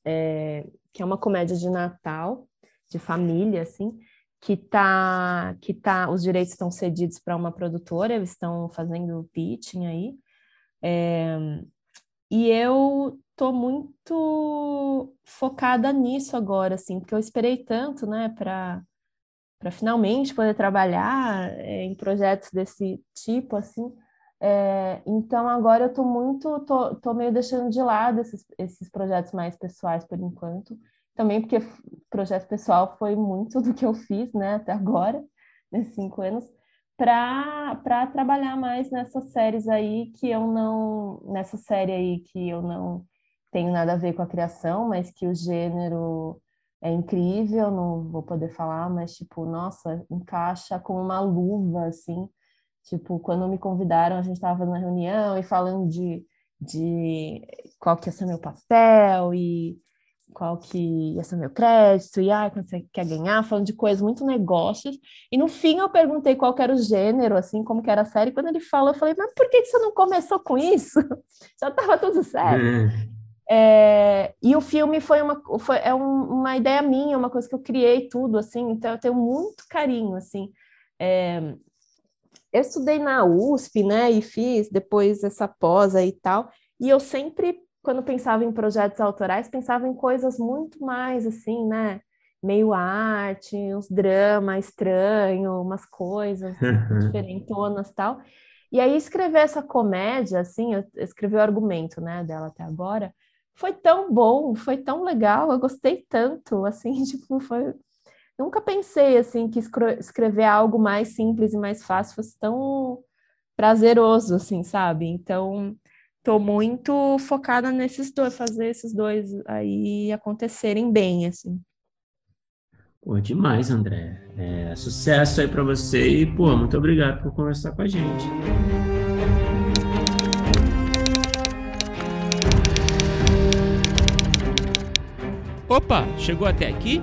é, que é uma comédia de Natal, de família, assim, que tá, que tá, os direitos estão cedidos para uma produtora, eles estão fazendo pitching aí. É, e eu tô muito focada nisso agora, assim, porque eu esperei tanto, né, para para finalmente poder trabalhar é, em projetos desse tipo, assim. É, então agora eu tô muito, tô, tô meio deixando de lado esses, esses projetos mais pessoais por enquanto. Também porque projeto pessoal foi muito do que eu fiz, né, até agora, nesses cinco anos, para trabalhar mais nessas séries aí que eu não, nessa série aí que eu não tenho nada a ver com a criação, mas que o gênero é incrível, não vou poder falar, mas tipo, nossa, encaixa como uma luva, assim. Tipo, quando me convidaram, a gente estava na reunião e falando de, de qual que ia ser meu papel e qual que ia ser meu crédito, e ah, quando você quer ganhar, falando de coisas, muito negócios. E no fim eu perguntei qual era o gênero, assim, como que era a série. Quando ele falou, eu falei, mas por que você não começou com isso? Já estava tudo certo. Hum. É, e o filme foi uma, foi, é um, uma ideia minha, uma coisa que eu criei tudo, assim, então eu tenho muito carinho, assim. É, eu estudei na USP, né, e fiz depois essa pós e tal, e eu sempre, quando pensava em projetos autorais, pensava em coisas muito mais, assim, né, meio arte, uns drama estranho, umas coisas diferentonas tal. E aí escrever essa comédia, assim, eu escrevi o argumento, né, dela até agora, foi tão bom, foi tão legal, eu gostei tanto, assim, tipo, foi... Nunca pensei, assim, que escrever algo mais simples e mais fácil fosse tão prazeroso, assim, sabe? Então, tô muito focada nesses dois, fazer esses dois aí acontecerem bem, assim. Pô, demais, André. É, sucesso aí para você e, pô, muito obrigado por conversar com a gente. Opa, chegou até aqui?